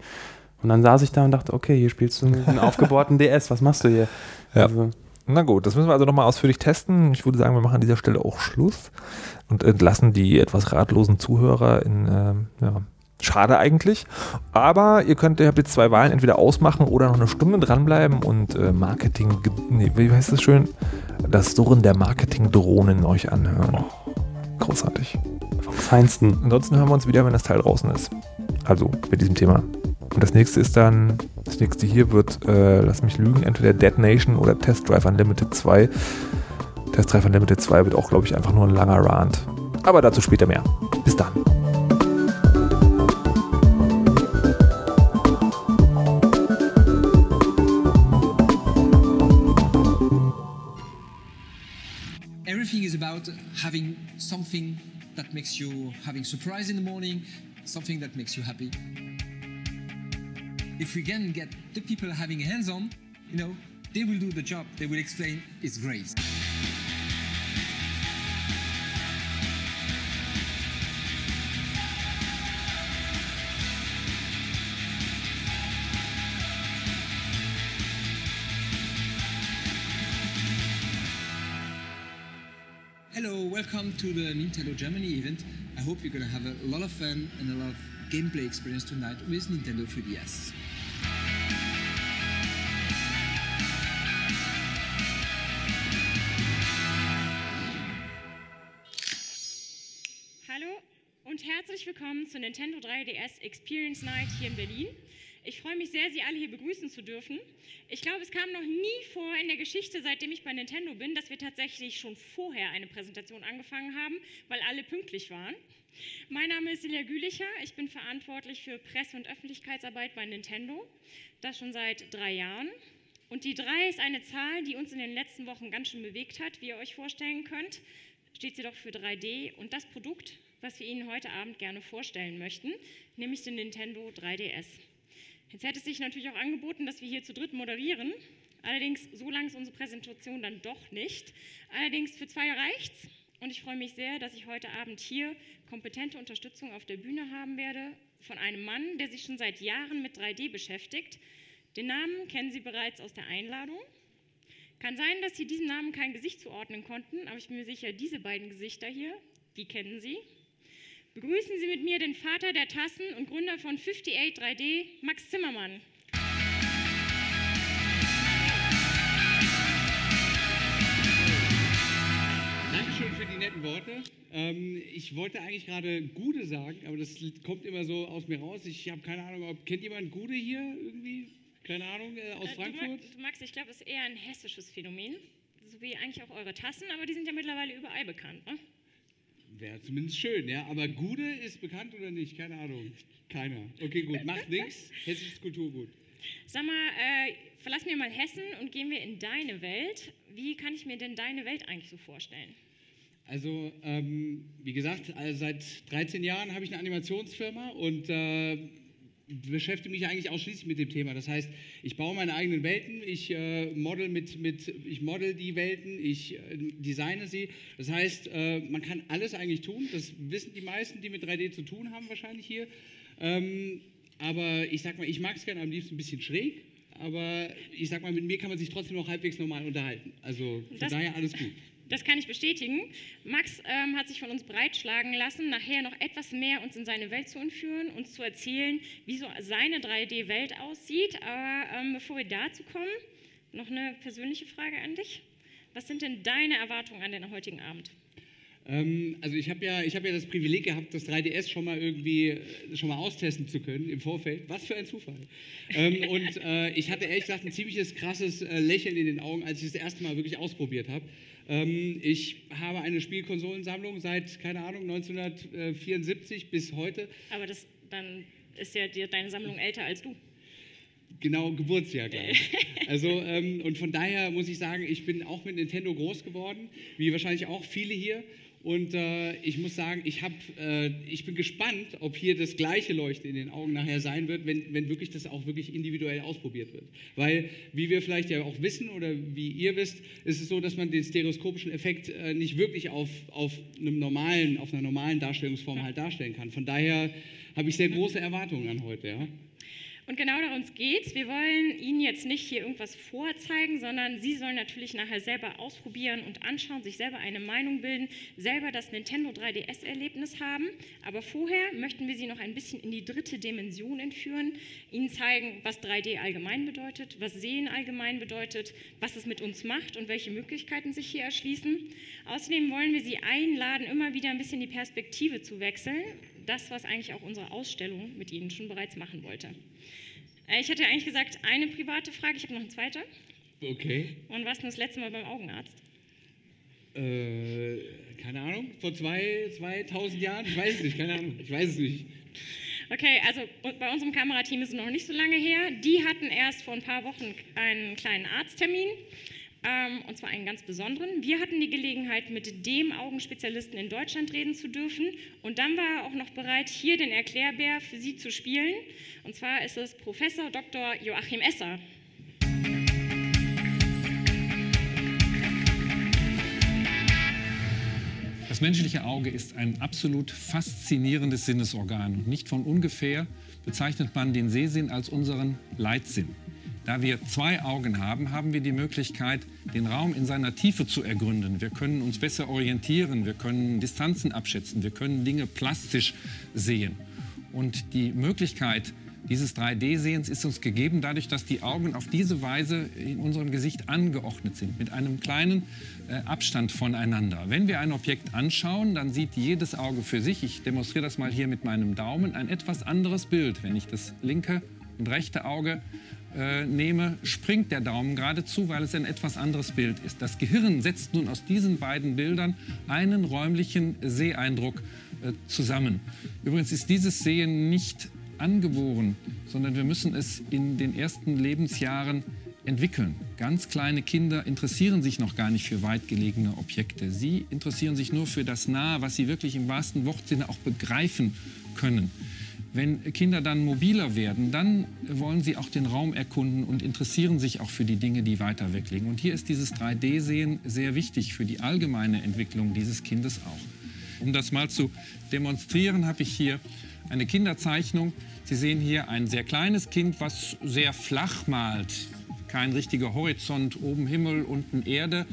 Und dann saß ich da und dachte, okay, hier spielst du einen aufgebohrten DS, was machst du hier? Ja. Also, na gut, das müssen wir also nochmal ausführlich testen. Ich würde sagen, wir machen an dieser Stelle auch Schluss und entlassen die etwas ratlosen Zuhörer in, ähm, ja, schade eigentlich. Aber ihr könnt, ihr habt jetzt zwei Wahlen, entweder ausmachen oder noch eine Stunde dranbleiben und äh, Marketing, nee, wie heißt das schön? Das Surren der Marketing-Drohnen euch anhören. Großartig. Vom Feinsten. Ansonsten hören wir uns wieder, wenn das Teil draußen ist. Also bei diesem Thema. Und das nächste ist dann, das nächste hier wird, äh, lass mich lügen, entweder Dead Nation oder Test Drive Unlimited 2. Test Drive Unlimited 2 wird auch, glaube ich, einfach nur ein langer Rant. Aber dazu später mehr. Bis dann. Everything is about having something that makes you having surprise in the morning, something that makes you happy. If we can get the people having hands-on, you know, they will do the job. They will explain it's great. Welcome to the Nintendo Germany event. I hope you're to have a lot of fun and a lot of gameplay experience tonight with Nintendo 3DS. Hallo und herzlich willkommen zur Nintendo 3DS Experience Night hier in Berlin. Ich freue mich sehr, Sie alle hier begrüßen zu dürfen. Ich glaube, es kam noch nie vor in der Geschichte, seitdem ich bei Nintendo bin, dass wir tatsächlich schon vorher eine Präsentation angefangen haben, weil alle pünktlich waren. Mein Name ist Silja Gülicher. Ich bin verantwortlich für Presse- und Öffentlichkeitsarbeit bei Nintendo. Das schon seit drei Jahren. Und die drei ist eine Zahl, die uns in den letzten Wochen ganz schön bewegt hat, wie ihr euch vorstellen könnt. Steht sie doch für 3D und das Produkt, was wir Ihnen heute Abend gerne vorstellen möchten, nämlich den Nintendo 3DS. Jetzt hätte es sich natürlich auch angeboten, dass wir hier zu dritt moderieren. Allerdings, so lang ist unsere Präsentation dann doch nicht. Allerdings für zwei reicht's. Und ich freue mich sehr, dass ich heute Abend hier kompetente Unterstützung auf der Bühne haben werde von einem Mann, der sich schon seit Jahren mit 3D beschäftigt. Den Namen kennen Sie bereits aus der Einladung. Kann sein, dass Sie diesem Namen kein Gesicht zuordnen konnten, aber ich bin mir sicher, diese beiden Gesichter hier, die kennen Sie. Begrüßen Sie mit mir den Vater der Tassen und Gründer von 58 3D, Max Zimmermann. Dankeschön für die netten Worte. Ähm, ich wollte eigentlich gerade Gude sagen, aber das kommt immer so aus mir raus. Ich habe keine Ahnung, ob kennt jemand Gude hier irgendwie? Keine Ahnung, äh, aus äh, Frankfurt? Du, Max, ich glaube, das ist eher ein hessisches Phänomen, so wie eigentlich auch eure Tassen, aber die sind ja mittlerweile überall bekannt. Ne? Wäre zumindest schön, ja. Aber Gude ist bekannt oder nicht? Keine Ahnung. Keiner. Okay, gut. Macht nichts. Hessisches Kulturgut. Sag mal, äh, verlassen wir mal Hessen und gehen wir in deine Welt. Wie kann ich mir denn deine Welt eigentlich so vorstellen? Also, ähm, wie gesagt, also seit 13 Jahren habe ich eine Animationsfirma und äh, beschäftige mich eigentlich ausschließlich mit dem Thema. Das heißt, ich baue meine eigenen Welten, ich äh, model mit, mit, ich model die Welten, ich äh, designe sie. Das heißt, äh, man kann alles eigentlich tun. Das wissen die meisten, die mit 3D zu tun haben, wahrscheinlich hier. Ähm, aber ich sag mal, ich mag es gerne am liebsten ein bisschen schräg. Aber ich sag mal, mit mir kann man sich trotzdem noch halbwegs normal unterhalten. Also von Das- daher alles gut. Das kann ich bestätigen. Max ähm, hat sich von uns breitschlagen lassen, nachher noch etwas mehr uns in seine Welt zu entführen, uns zu erzählen, wie so seine 3D-Welt aussieht. Aber ähm, bevor wir dazu kommen, noch eine persönliche Frage an dich. Was sind denn deine Erwartungen an den heutigen Abend? Ähm, also ich habe ja, ich hab ja das Privileg gehabt, das 3DS schon mal irgendwie äh, schon mal austesten zu können im Vorfeld. Was für ein Zufall. ähm, und äh, ich hatte ehrlich gesagt ein ziemliches krasses äh, Lächeln in den Augen, als ich das erste Mal wirklich ausprobiert habe. Ähm, ich habe eine Spielkonsolensammlung seit, keine Ahnung, 1974 bis heute. Aber das, dann ist ja die, deine Sammlung älter als du. Genau, Geburtsjahr gleich. Also, ähm, und von daher muss ich sagen, ich bin auch mit Nintendo groß geworden, wie wahrscheinlich auch viele hier. Und äh, ich muss sagen, ich, hab, äh, ich bin gespannt, ob hier das gleiche Leuchten in den Augen nachher sein wird, wenn, wenn wirklich das auch wirklich individuell ausprobiert wird. Weil, wie wir vielleicht ja auch wissen oder wie ihr wisst, ist es so, dass man den stereoskopischen Effekt äh, nicht wirklich auf, auf, einem normalen, auf einer normalen Darstellungsform halt darstellen kann. Von daher habe ich sehr große Erwartungen an heute. Ja? Und genau darum geht's. Wir wollen Ihnen jetzt nicht hier irgendwas vorzeigen, sondern Sie sollen natürlich nachher selber ausprobieren und anschauen, sich selber eine Meinung bilden, selber das Nintendo 3DS-Erlebnis haben. Aber vorher möchten wir Sie noch ein bisschen in die dritte Dimension entführen, Ihnen zeigen, was 3D allgemein bedeutet, was Sehen allgemein bedeutet, was es mit uns macht und welche Möglichkeiten sich hier erschließen. Außerdem wollen wir Sie einladen, immer wieder ein bisschen die Perspektive zu wechseln. Das, was eigentlich auch unsere Ausstellung mit Ihnen schon bereits machen wollte. Äh, Ich hatte eigentlich gesagt, eine private Frage, ich habe noch eine zweite. Okay. Wann warst du das letzte Mal beim Augenarzt? Äh, keine Ahnung, vor zwei, 2000 Jahren? Ich weiß es nicht, keine Ahnung, ich weiß es nicht. Okay, also und bei unserem Kamerateam ist es noch nicht so lange her. Die hatten erst vor ein paar Wochen einen kleinen Arzttermin. Ähm, und zwar einen ganz besonderen. Wir hatten die Gelegenheit, mit dem Augenspezialisten in Deutschland reden zu dürfen. Und dann war er auch noch bereit, hier den Erklärbär für Sie zu spielen. Und zwar ist es Professor Dr. Joachim Esser. Das menschliche Auge ist ein absolut faszinierendes Sinnesorgan. Und nicht von ungefähr bezeichnet man den Sehsinn als unseren Leitsinn. Da wir zwei Augen haben, haben wir die Möglichkeit, den Raum in seiner Tiefe zu ergründen. Wir können uns besser orientieren, wir können Distanzen abschätzen, wir können Dinge plastisch sehen. Und die Möglichkeit dieses 3D-Sehens ist uns gegeben dadurch, dass die Augen auf diese Weise in unserem Gesicht angeordnet sind, mit einem kleinen äh, Abstand voneinander. Wenn wir ein Objekt anschauen, dann sieht jedes Auge für sich, ich demonstriere das mal hier mit meinem Daumen, ein etwas anderes Bild. Wenn ich das linke und rechte Auge äh, nehme, springt der Daumen geradezu, weil es ein etwas anderes Bild ist. Das Gehirn setzt nun aus diesen beiden Bildern einen räumlichen Seeeindruck äh, zusammen. Übrigens ist dieses Sehen nicht angeboren, sondern wir müssen es in den ersten Lebensjahren entwickeln. Ganz kleine Kinder interessieren sich noch gar nicht für weit gelegene Objekte. Sie interessieren sich nur für das Nahe, was sie wirklich im wahrsten Wortsinne auch begreifen können. Wenn Kinder dann mobiler werden, dann wollen sie auch den Raum erkunden und interessieren sich auch für die Dinge, die weiter weg liegen. Und hier ist dieses 3D-Sehen sehr wichtig für die allgemeine Entwicklung dieses Kindes auch. Um das mal zu demonstrieren, habe ich hier eine Kinderzeichnung. Sie sehen hier ein sehr kleines Kind, was sehr flach malt. Kein richtiger Horizont, oben Himmel, unten Erde.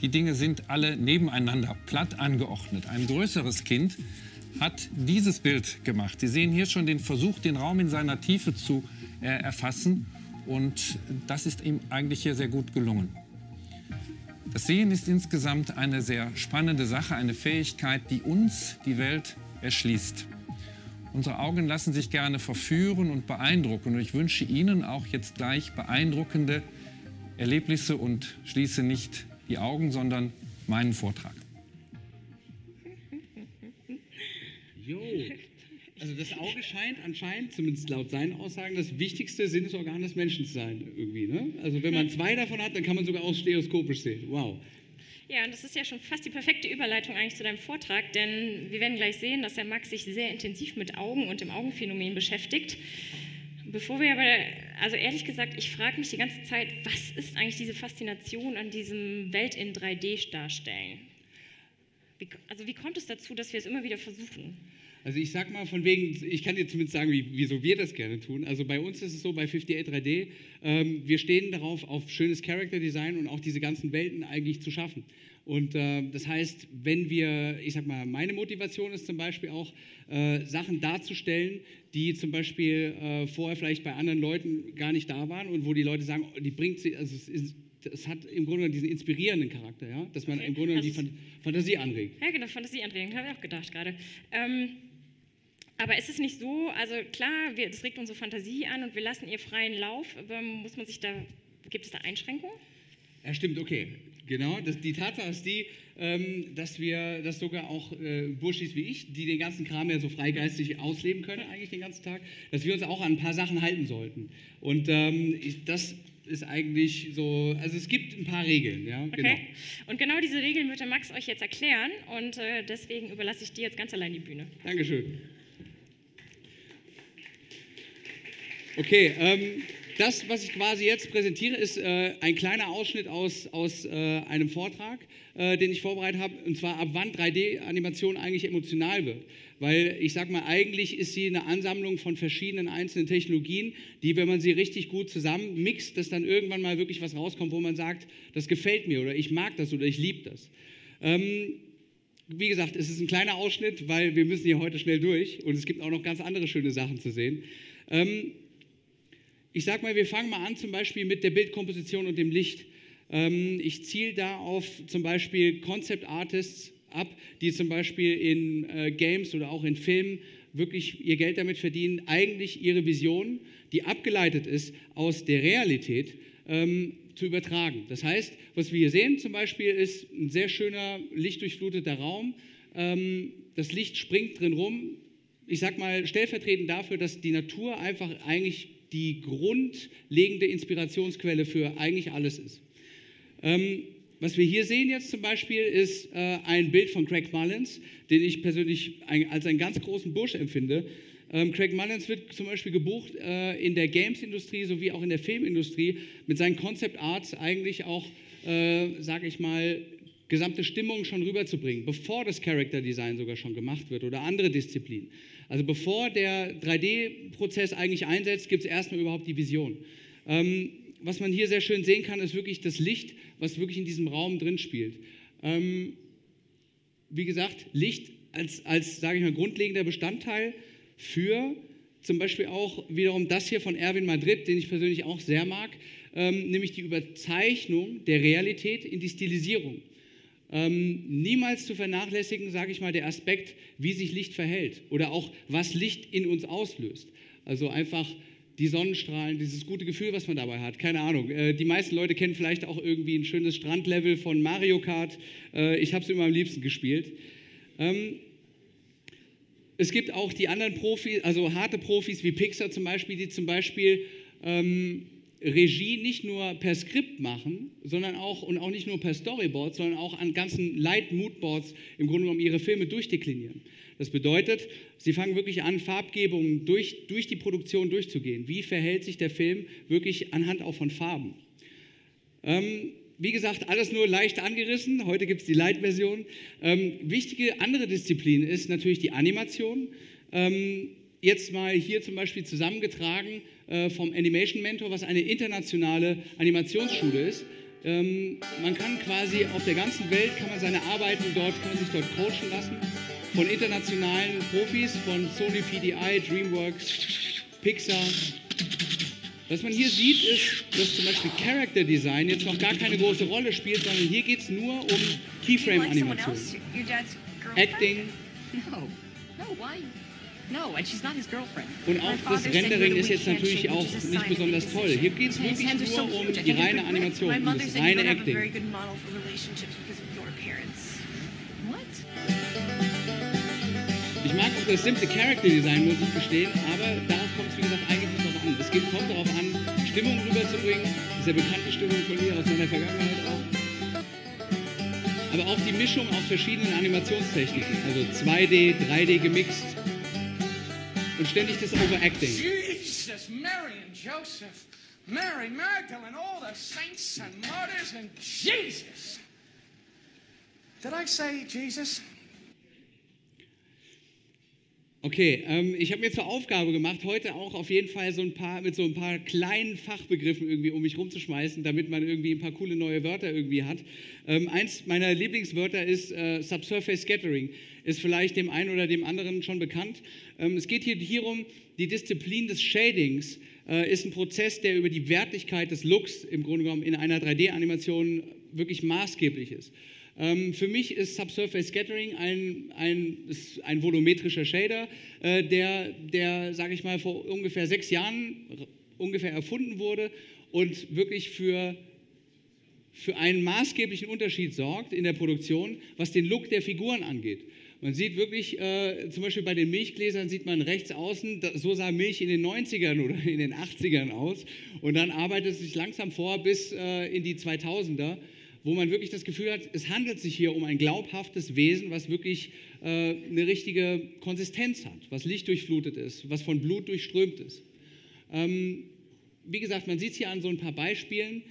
Die Dinge sind alle nebeneinander, platt angeordnet. Ein größeres Kind hat dieses Bild gemacht. Sie sehen hier schon den Versuch, den Raum in seiner Tiefe zu äh, erfassen. Und das ist ihm eigentlich hier sehr gut gelungen. Das Sehen ist insgesamt eine sehr spannende Sache, eine Fähigkeit, die uns die Welt erschließt. Unsere Augen lassen sich gerne verführen und beeindrucken. Und ich wünsche Ihnen auch jetzt gleich beeindruckende Erlebnisse und schließe nicht die Augen, sondern meinen Vortrag. Jo. Also das Auge scheint anscheinend, zumindest laut seinen Aussagen, das wichtigste Sinnesorgan des Menschen zu sein irgendwie. Ne? Also wenn man zwei davon hat, dann kann man sogar auch stereoskopisch sehen. Wow. Ja, und das ist ja schon fast die perfekte Überleitung eigentlich zu deinem Vortrag, denn wir werden gleich sehen, dass der Max sich sehr intensiv mit Augen und dem Augenphänomen beschäftigt. Bevor wir aber, also ehrlich gesagt, ich frage mich die ganze Zeit, was ist eigentlich diese Faszination an diesem Welt in 3D darstellen? Wie, also wie kommt es dazu, dass wir es immer wieder versuchen? Also ich sag mal von wegen, ich kann dir zumindest sagen, wie, wieso wir das gerne tun. Also bei uns ist es so, bei 58 3D, ähm, wir stehen darauf, auf schönes Character Design und auch diese ganzen Welten eigentlich zu schaffen. Und äh, das heißt, wenn wir, ich sag mal, meine Motivation ist zum Beispiel auch, äh, Sachen darzustellen, die zum Beispiel äh, vorher vielleicht bei anderen Leuten gar nicht da waren und wo die Leute sagen, die bringt sie, also es ist, es hat im Grunde diesen inspirierenden Charakter, ja? dass man Okay, im Grunde also die Fan Fantasie anregt. Ja, genau, Fantasie anregen, habe ich auch gedacht gerade. Ähm, aber ist es nicht so, also klar, wir, das regt unsere Fantasie an und wir lassen ihr freien Lauf, aber muss man sich da, gibt es da Einschränkungen? Ja, stimmt, okay. Genau, das, die Tatsache ist die, ähm, dass wir, dass sogar auch äh, Burschis wie ich, die den ganzen Kram ja so freigeistig ausleben können, eigentlich den ganzen Tag, dass wir uns auch an ein paar Sachen halten sollten. Und ähm, ich, das ist eigentlich so, also es gibt ein paar Regeln, ja, Okay. genau. Und genau diese Regeln wird der Max euch jetzt erklären und äh, deswegen überlasse ich dir jetzt ganz allein die Bühne. Dankeschön. Okay, ähm, das, was ich quasi jetzt präsentiere, ist äh, ein kleiner Ausschnitt aus, aus äh, einem Vortrag, äh, den ich vorbereitet habe, und zwar ab wann 3D-Animation eigentlich emotional wird. Weil ich sag mal, eigentlich ist sie eine Ansammlung von verschiedenen einzelnen Technologien, die, wenn man sie richtig gut zusammenmixt, dass dann irgendwann mal wirklich was rauskommt, wo man sagt, das gefällt mir oder ich mag das oder ich liebe das. Ähm, wie gesagt, es ist ein kleiner Ausschnitt, weil wir müssen hier heute schnell durch und es gibt auch noch ganz andere schöne Sachen zu sehen. Ähm, ich sag mal, wir fangen mal an zum Beispiel mit der Bildkomposition und dem Licht. Ähm, ich ziele da auf zum Beispiel Concept Artists ab, die zum Beispiel in äh, Games oder auch in Filmen wirklich ihr Geld damit verdienen, eigentlich ihre Vision, die abgeleitet ist aus der Realität, ähm, zu übertragen. Das heißt, was wir hier sehen zum Beispiel ist ein sehr schöner lichtdurchfluteter Raum. Ähm, das Licht springt drin rum. Ich sag mal stellvertretend dafür, dass die Natur einfach eigentlich die grundlegende Inspirationsquelle für eigentlich alles ist. Ähm, was wir hier sehen jetzt zum Beispiel ist äh, ein Bild von Craig Mullins, den ich persönlich ein, als einen ganz großen Bursch empfinde. Ähm, Craig Mullins wird zum Beispiel gebucht äh, in der Games-Industrie sowie auch in der Filmindustrie mit seinen Concept Arts eigentlich auch, äh, sage ich mal, gesamte Stimmung schon rüberzubringen, bevor das Character Design sogar schon gemacht wird oder andere Disziplinen. Also bevor der 3D-Prozess eigentlich einsetzt, gibt es erstmal überhaupt die Vision. Ähm, was man hier sehr schön sehen kann, ist wirklich das Licht, was wirklich in diesem Raum drin spielt. Ähm, wie gesagt, Licht als, als sage ich mal, grundlegender Bestandteil für zum Beispiel auch wiederum das hier von Erwin Madrid, den ich persönlich auch sehr mag, ähm, nämlich die Überzeichnung der Realität in die Stilisierung. Ähm, niemals zu vernachlässigen, sage ich mal, der Aspekt, wie sich Licht verhält oder auch was Licht in uns auslöst. Also einfach die Sonnenstrahlen, dieses gute Gefühl, was man dabei hat. Keine Ahnung. Äh, die meisten Leute kennen vielleicht auch irgendwie ein schönes Strandlevel von Mario Kart. Äh, ich habe es immer am liebsten gespielt. Ähm, es gibt auch die anderen Profis, also harte Profis wie Pixar zum Beispiel, die zum Beispiel ähm, Regie nicht nur per Skript machen, sondern auch und auch nicht nur per Storyboard, sondern auch an ganzen Light Moodboards im Grunde genommen ihre Filme durchdeklinieren. Das bedeutet, sie fangen wirklich an, Farbgebungen durch, durch die Produktion durchzugehen. Wie verhält sich der Film wirklich anhand auch von Farben? Ähm, wie gesagt, alles nur leicht angerissen. Heute gibt es die Light-Version. Ähm, wichtige andere Disziplin ist natürlich die Animation. Ähm, jetzt mal hier zum Beispiel zusammengetragen äh, vom Animation Mentor, was eine internationale Animationsschule ist. Ähm, man kann quasi auf der ganzen Welt kann man seine Arbeiten dort, kann man sich dort coachen lassen von internationalen Profis, von Sony PDI, DreamWorks, Pixar. Was man hier sieht, ist, dass zum Beispiel Character Design jetzt noch gar keine große Rolle spielt, sondern hier geht es nur um Keyframe-Animation. Acting No. No, why? No, and she's not his girlfriend. und auch das Rendering ist jetzt natürlich auch nicht besonders toll. Hier geht es wirklich nur um die reine Animation, um das reine Acting. Ich mag auch das simple Character Design, muss ich gestehen, aber darauf kommt es, wie gesagt, eigentlich nicht drauf an. Es geht, kommt darauf an, Stimmung rüberzubringen. Ja bekannte Stimmung von mir aus meiner Vergangenheit auch. aber auch die Mischung aus verschiedenen Animationstechniken, also 2D, 3D gemixt und ständig das Overacting. Jesus, Mary and Joseph, Mary Magdalene, all the saints and martyrs, and Jesus. Did I say Jesus? Okay, ähm, ich habe mir zur Aufgabe gemacht, heute auch auf jeden Fall so ein paar mit so ein paar kleinen Fachbegriffen irgendwie um mich rumzuschmeißen, damit man irgendwie ein paar coole neue Wörter irgendwie hat. Ähm, eins meiner Lieblingswörter ist äh, Subsurface Scattering. Ist vielleicht dem einen oder dem anderen schon bekannt. Ähm, es geht hier hierum, die Disziplin des Shadings äh, ist ein Prozess, der über die Wertigkeit des Looks im Grunde genommen in einer 3D-Animation wirklich maßgeblich ist. Ähm, für mich ist Subsurface Scattering ein, ein, ein volumetrischer Shader, äh, der, der sage ich mal, vor ungefähr sechs Jahren ungefähr erfunden wurde und wirklich für, für einen maßgeblichen Unterschied sorgt in der Produktion, was den Look der Figuren angeht. Man sieht wirklich, äh, zum Beispiel bei den Milchgläsern sieht man rechts außen, da, so sah Milch in den 90ern oder in den 80ern aus. Und dann arbeitet es sich langsam vor bis äh, in die 2000er wo man wirklich das Gefühl hat, es handelt sich hier um ein glaubhaftes Wesen, was wirklich äh, eine richtige Konsistenz hat, was lichtdurchflutet ist, was von Blut durchströmt ist. Ähm, wie gesagt, man sieht es hier an so ein paar Beispielen.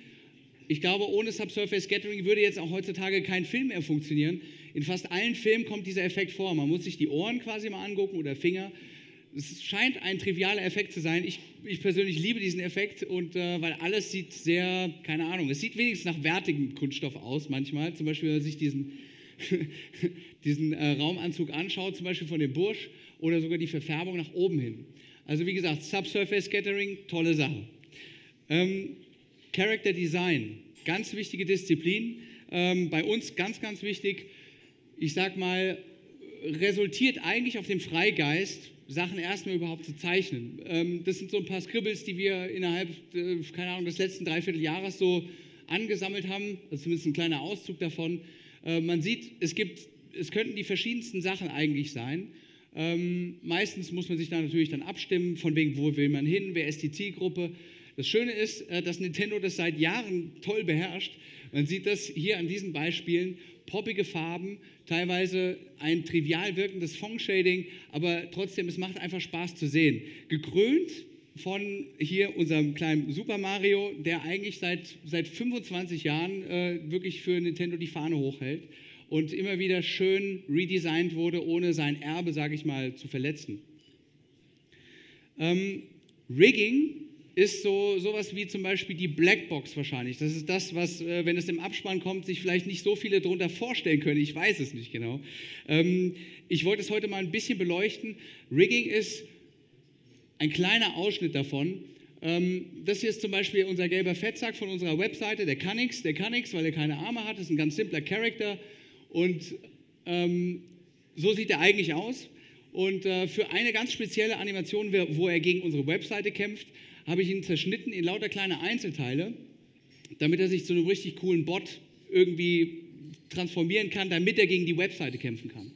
Ich glaube, ohne Subsurface Scattering würde jetzt auch heutzutage kein Film mehr funktionieren. In fast allen Filmen kommt dieser Effekt vor. Man muss sich die Ohren quasi mal angucken oder Finger es scheint ein trivialer Effekt zu sein. Ich, ich persönlich liebe diesen Effekt und äh, weil alles sieht sehr, keine Ahnung, es sieht wenigstens nach wertigem Kunststoff aus manchmal. Zum Beispiel, wenn man sich diesen, diesen äh, Raumanzug anschaut, zum Beispiel von dem Bursch oder sogar die Verfärbung nach oben hin. Also wie gesagt, Subsurface Scattering, tolle Sache. Ähm, Character Design, ganz wichtige Disziplin. Ähm, bei uns ganz, ganz wichtig. Ich sag mal, resultiert eigentlich auf dem Freigeist Sachen erstmal überhaupt zu zeichnen. Ähm, das sind so ein paar Scribbles, die wir innerhalb, äh, keine Ahnung, des letzten Dreivierteljahres so angesammelt haben, also zumindest ein kleiner Auszug davon. Äh, man sieht, es gibt, es könnten die verschiedensten Sachen eigentlich sein. Ähm, meistens muss man sich da natürlich dann abstimmen, von wegen, wo will man hin, wer ist die Zielgruppe. Das Schöne ist, äh, dass Nintendo das seit Jahren toll beherrscht. Man sieht das hier an diesen Beispielen poppige Farben, teilweise ein trivial wirkendes Fong-Shading, aber trotzdem, es macht einfach Spaß zu sehen. Gekrönt von hier unserem kleinen Super Mario, der eigentlich seit, seit 25 Jahren äh, wirklich für Nintendo die Fahne hochhält und immer wieder schön redesigned wurde, ohne sein Erbe, sage ich mal, zu verletzen. Ähm, Rigging ist so sowas wie zum Beispiel die Blackbox wahrscheinlich. Das ist das, was, äh, wenn es im Abspann kommt, sich vielleicht nicht so viele darunter vorstellen können. Ich weiß es nicht genau. Ähm, ich wollte es heute mal ein bisschen beleuchten. Rigging ist ein kleiner Ausschnitt davon. Ähm, das hier ist zum Beispiel unser gelber Fettsack von unserer Webseite, der kann nichts. Der kann nichts, weil er keine Arme hat. Das ist ein ganz simpler Charakter. Und ähm, so sieht er eigentlich aus. Und äh, für eine ganz spezielle Animation, wo er gegen unsere Webseite kämpft, habe ich ihn zerschnitten in lauter kleine Einzelteile, damit er sich zu einem richtig coolen Bot irgendwie transformieren kann, damit er gegen die Webseite kämpfen kann.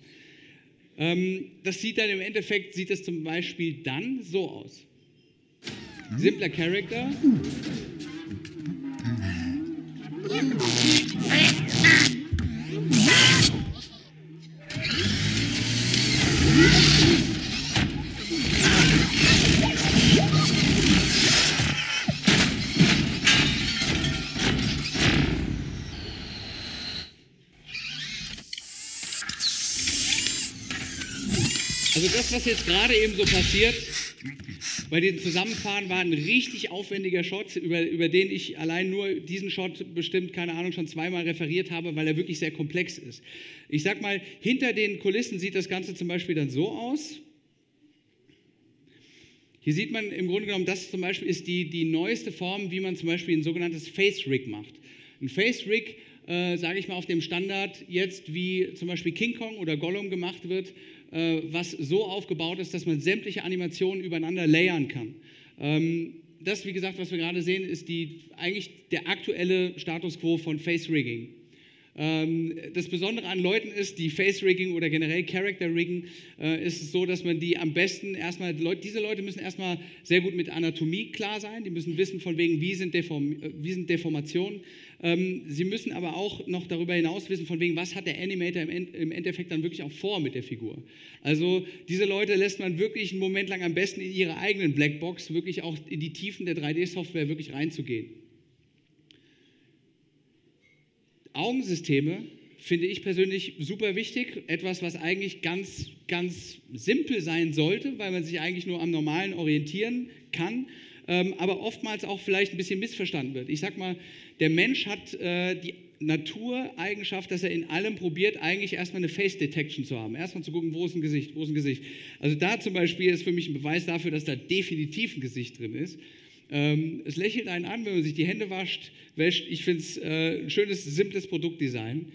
Ähm, das sieht dann im Endeffekt, sieht es zum Beispiel dann so aus. Simpler Character. Was jetzt gerade eben so passiert, bei den Zusammenfahren war ein richtig aufwendiger Shot, über, über den ich allein nur diesen Shot bestimmt, keine Ahnung, schon zweimal referiert habe, weil er wirklich sehr komplex ist. Ich sag mal, hinter den Kulissen sieht das Ganze zum Beispiel dann so aus. Hier sieht man im Grunde genommen, das zum Beispiel ist die, die neueste Form, wie man zum Beispiel ein sogenanntes Face Rig macht. Ein Face Rig, äh, sage ich mal, auf dem Standard jetzt wie zum Beispiel King Kong oder Gollum gemacht wird, was so aufgebaut ist, dass man sämtliche Animationen übereinander layern kann. Ähm, das, wie gesagt, was wir gerade sehen, ist die, eigentlich der aktuelle Status quo von Face Rigging. Ähm, das Besondere an Leuten ist, die Face Rigging oder generell Character Rigging, äh, ist es so, dass man die am besten erstmal, diese Leute müssen erstmal sehr gut mit Anatomie klar sein, die müssen wissen von wegen, wie sind, Deform, äh, wie sind Deformationen, Ähm, Sie müssen aber auch noch darüber hinaus wissen, von wegen, was hat der Animator im, End, im Endeffekt dann wirklich auch vor mit der Figur. Also diese Leute lässt man wirklich einen Moment lang am besten in ihre eigenen Blackbox wirklich auch in die Tiefen der 3D-Software wirklich reinzugehen. Augensysteme finde ich persönlich super wichtig. Etwas, was eigentlich ganz, ganz simpel sein sollte, weil man sich eigentlich nur am Normalen orientieren kann, ähm, aber oftmals auch vielleicht ein bisschen missverstanden wird. Ich sag mal, der Mensch hat äh, die Natureigenschaft, dass er in allem probiert, eigentlich erstmal eine Face Detection zu haben. Erstmal zu gucken, wo ist ein Gesicht, wo ist ein Gesicht. Also da zum Beispiel ist für mich ein Beweis dafür, dass da definitiv ein Gesicht drin ist. Ähm, es lächelt einen an, wenn man sich die Hände wascht, wäscht. Ich finde es äh, ein schönes, simples Produktdesign.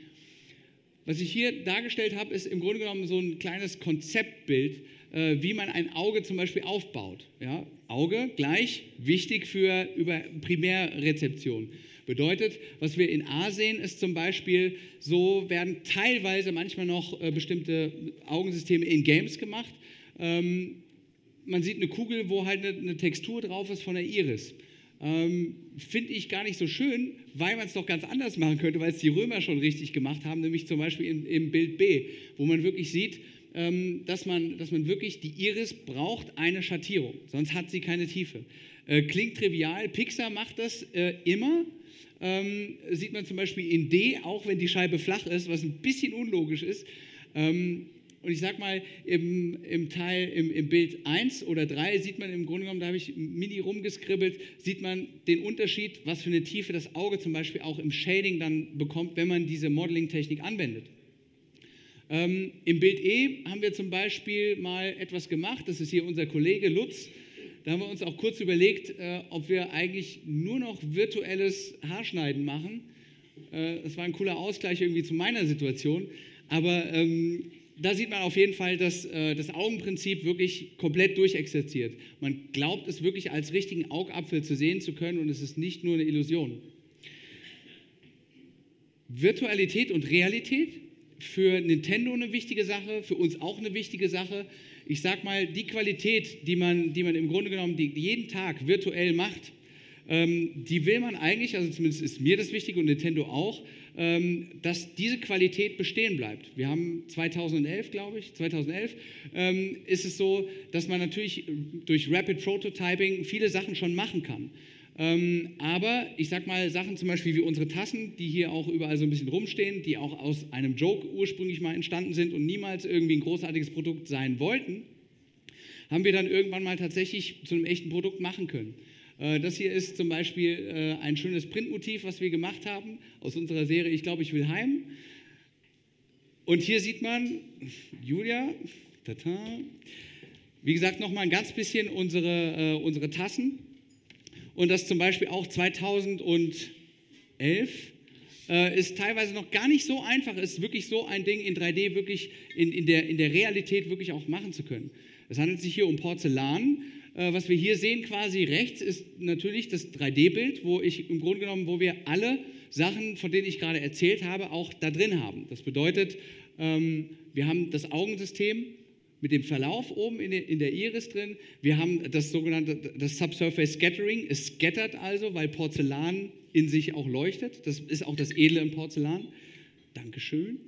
Was ich hier dargestellt habe, ist im Grunde genommen so ein kleines Konzeptbild, äh, wie man ein Auge zum Beispiel aufbaut. Ja? Auge gleich wichtig für über Primärrezeption. Bedeutet, was wir in A sehen, ist zum Beispiel, so werden teilweise manchmal noch äh, bestimmte Augensysteme in Games gemacht. Ähm, man sieht eine Kugel, wo halt eine, eine Textur drauf ist von der Iris. Ähm, Finde ich gar nicht so schön, weil man es doch ganz anders machen könnte, weil es die Römer schon richtig gemacht haben, nämlich zum Beispiel im, im Bild B, wo man wirklich sieht, dass, man, dass man wirklich, die Iris braucht eine Schattierung, sonst hat sie keine Tiefe. Äh, klingt trivial, Pixar macht das äh, immer, ähm, sieht man zum Beispiel in D, auch wenn die Scheibe flach ist, was ein bisschen unlogisch ist. Ähm, und ich sag mal, im, im Teil, im, im, Bild 1 oder 3 sieht man im Grunde genommen, da habe ich mini rumgeskribbelt, sieht man den Unterschied, was für eine Tiefe das Auge zum Beispiel auch im Shading dann bekommt, wenn man diese Modeling-Technik anwendet. Ähm, Im Bild E haben wir zum Beispiel mal etwas gemacht, das ist hier unser Kollege Lutz. Da haben wir uns auch kurz überlegt, äh, ob wir eigentlich nur noch virtuelles Haarschneiden machen. Äh, das war ein cooler Ausgleich irgendwie zu meiner Situation. Aber ähm, da sieht man auf jeden Fall, dass äh, das Augenprinzip wirklich komplett durchexerziert. Man glaubt es wirklich als richtigen Augapfel zu sehen zu können und es ist nicht nur eine Illusion. Virtualität und Realität für Nintendo eine wichtige Sache, für uns auch eine wichtige Sache. Ich sag mal, die Qualität, die man, die man im Grunde genommen jeden Tag virtuell macht, ähm, die will man eigentlich, also zumindest ist mir das wichtig und Nintendo auch, ähm, dass diese Qualität bestehen bleibt. Wir haben 2011, glaube ich, 2011 ähm, ist es so, dass man natürlich durch Rapid Prototyping viele Sachen schon machen kann. Ähm, aber ich sag mal, Sachen zum Beispiel wie unsere Tassen, die hier auch überall so ein bisschen rumstehen, die auch aus einem Joke ursprünglich mal entstanden sind und niemals irgendwie ein großartiges Produkt sein wollten, haben wir dann irgendwann mal tatsächlich zu einem echten Produkt machen können. Äh, das hier ist zum Beispiel äh, ein schönes Printmotiv, was wir gemacht haben aus unserer Serie Ich glaube, ich will heim. Und hier sieht man Julia, tata, wie gesagt, nochmal ein ganz bisschen unsere, äh, unsere Tassen. Und das zum Beispiel auch 2011 äh, ist teilweise noch gar nicht so einfach, ist wirklich so ein Ding in 3D wirklich in, in, der, in der Realität wirklich auch machen zu können. Es handelt sich hier um Porzellan äh, was wir hier sehen, quasi rechts, ist natürlich das 3D-Bild, wo ich im Grunde genommen, wo wir alle Sachen, von denen ich gerade erzählt habe, auch da drin haben. Das bedeutet, ähm, wir haben das Augensystem mit dem Verlauf oben in der, Iris drin. Wir haben das sogenannte das Subsurface Scattering. Es scattert also, weil Porzellan in sich auch leuchtet. Das ist auch das Edle im Porzellan. Dankeschön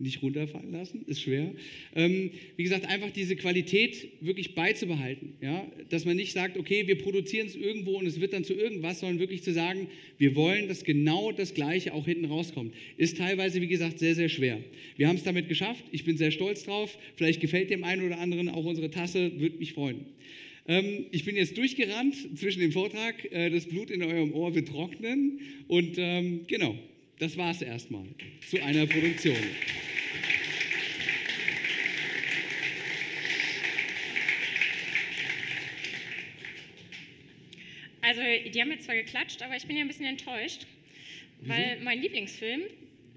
nicht runterfallen lassen, ist schwer. Ähm, wie gesagt, einfach diese Qualität wirklich beizubehalten. Ja? Dass man nicht sagt, okay, wir produzieren es irgendwo und es wird dann zu irgendwas, sondern wirklich zu sagen, wir wollen, dass genau das Gleiche auch hinten rauskommt. Ist teilweise, wie gesagt, sehr, sehr schwer. Wir haben es damit geschafft. Ich bin sehr stolz drauf. Vielleicht gefällt dem einen oder anderen auch unsere Tasse, würde mich freuen. Ähm, ich bin jetzt durchgerannt zwischen dem Vortrag. Äh, das Blut in eurem Ohr wird trocknen. Und ähm, genau, das war es erstmal zu einer Produktion. Also, die haben jetzt zwar geklatscht, aber ich bin ja ein bisschen enttäuscht, Wieso? weil mein Lieblingsfilm,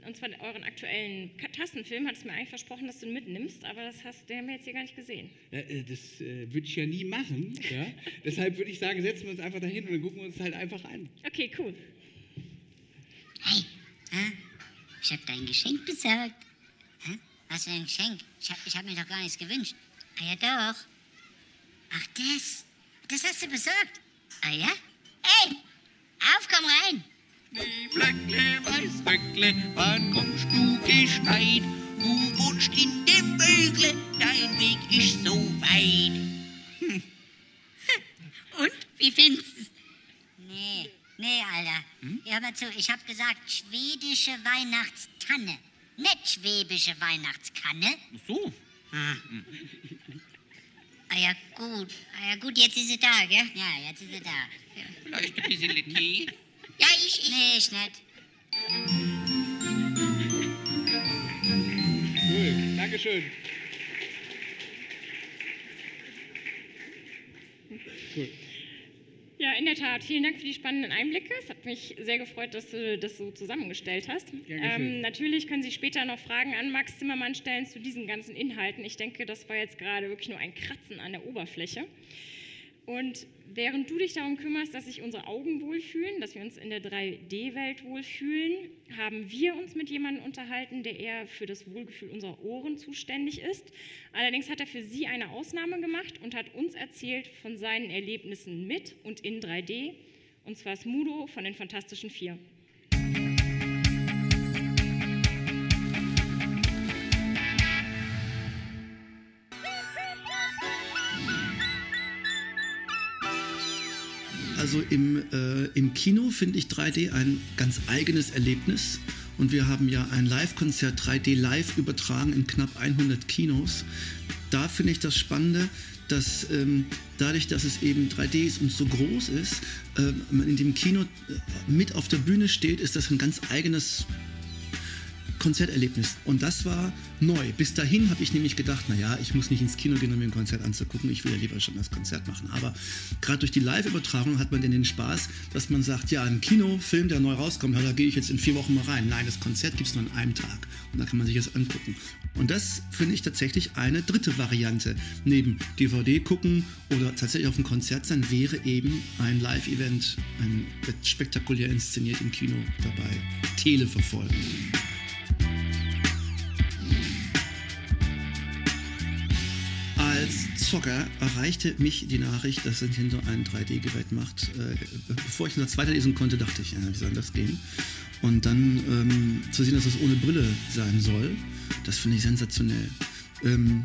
und zwar euren aktuellen Tastenfilm, hat es mir eigentlich versprochen, dass du ihn mitnimmst, aber das hast, den haben wir jetzt hier gar nicht gesehen. Ja, äh, das äh, würde ich ja nie machen. Ja? Deshalb würde ich sagen, setzen wir uns einfach dahin und dann gucken wir uns halt einfach an. Okay, cool. Hey, ich habe dein Geschenk besorgt. Was für ein Geschenk? Ich habe ich hab mir doch gar nichts gewünscht. Ah ja, doch. Ach, das. Das hast du besorgt. Ah ja? Hey, auf, komm rein. Schneeflöckle, Weißröckle, wann kommst du geschneit? Du wohnst in dem Bögle, dein Weg ist so weit. Und? Wie findest du's? Nee, nee, Alter. Hör mal zu, ich hab gesagt schwedische Weihnachtstanne. Nicht schwäbische Weihnachtskanne. So. Ah ja, gut. Ah ja, gut, jetzt ist sie da, gell? Ja, jetzt ist sie da. Ja. Vielleicht ein bisschen Tee? Ja, ich, ich. Nee, ich nicht. Cool, Dankeschön. Ja, in der Tat. Vielen Dank für die spannenden Einblicke. Es hat mich sehr gefreut, dass du das so zusammengestellt hast. Ähm, natürlich können Sie später noch Fragen an Max Zimmermann stellen zu diesen ganzen Inhalten. Ich denke, das war jetzt gerade wirklich nur ein Kratzen an der Oberfläche. Und während du dich darum kümmerst, dass sich unsere Augen wohlfühlen, dass wir uns in der 3D-Welt wohlfühlen, haben wir uns mit jemandem unterhalten, der eher für das Wohlgefühl unserer Ohren zuständig ist. Allerdings hat er für sie eine Ausnahme gemacht und hat uns erzählt von seinen Erlebnissen mit und in 3D, und zwar Smudo von den Fantastischen Vier. Also im, äh, im Kino finde ich 3D ein ganz eigenes Erlebnis. Und wir haben ja ein Live-Konzert 3D live übertragen in knapp 100 Kinos. Da finde ich das Spannende, dass ähm, dadurch, dass es eben 3D ist und so groß ist, äh, man in dem Kino äh, mit auf der Bühne steht, ist das ein ganz eigenes Konzerterlebnis. Und das war neu. Bis dahin habe ich nämlich gedacht, naja, ich muss nicht ins Kino gehen, um mir ein Konzert anzugucken. Ich will ja lieber schon das Konzert machen. Aber gerade durch die Live-Übertragung hat man dann den Spaß, dass man sagt, ja, ein Kinofilm, der neu rauskommt, ja, da gehe ich jetzt in vier Wochen mal rein. Nein, das Konzert gibt es nur an einem Tag. Und da kann man sich das angucken. Und das finde ich tatsächlich eine dritte Variante. Neben DVD gucken oder tatsächlich auf einem Konzert sein, wäre eben ein Live-Event, ein spektakulär inszeniert im Kino dabei. Tele Als Zocker erreichte mich die Nachricht, dass Nintendo ein 3D-Gerät macht. Äh, bevor ich das weiterlesen konnte, dachte ich, ja, wie soll das gehen? Und dann ähm, zu sehen, dass das ohne Brille sein soll, das finde ich sensationell. Ähm,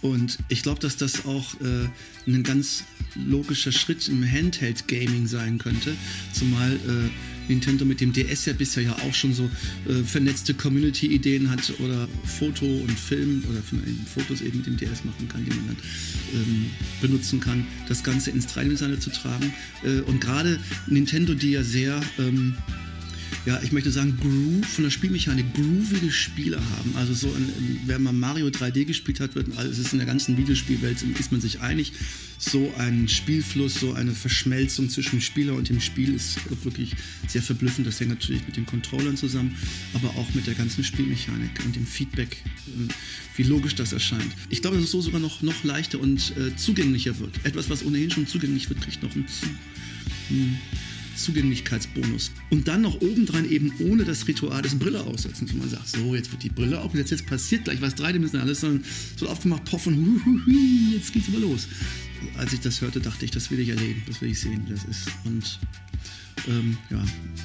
und ich glaube, dass das auch äh, ein ganz logischer Schritt im Handheld-Gaming sein könnte, zumal äh, Nintendo mit dem DS ja bisher ja auch schon so äh, vernetzte Community-Ideen hat oder Foto und Film oder Fotos eben mit dem DS machen kann, die man dann ähm, benutzen kann, das Ganze ins Dreidimensionale zu tragen. Äh, und gerade Nintendo, die ja sehr ähm, ja, ich möchte sagen, Groove, von der Spielmechanik groovige Spiele haben. Also so, ein, wer mal Mario 3D gespielt hat, wird, also es ist in der ganzen Videospielwelt, ist man sich einig, so ein Spielfluss, so eine Verschmelzung zwischen dem Spieler und dem Spiel ist wirklich sehr verblüffend. Das hängt natürlich mit den Controllern zusammen, aber auch mit der ganzen Spielmechanik und dem Feedback, äh, wie logisch das erscheint. Ich glaube, dass es so sogar noch, noch leichter und äh, zugänglicher wird. Etwas, was ohnehin schon zugänglich wird, kriegt noch einen zu, einen Zugänglichkeitsbonus. Und dann noch obendran eben ohne das Ritual des Brille aussetzen. wo man sagt, so, jetzt wird die Brille aufgesetzt, jetzt passiert gleich was dreidimensionales, sondern so aufgemacht, poff und hu, hu, hu, jetzt geht's aber los. Als ich das hörte, dachte ich, das will ich erleben, das will ich sehen, wie das ist. Und ähm, ja,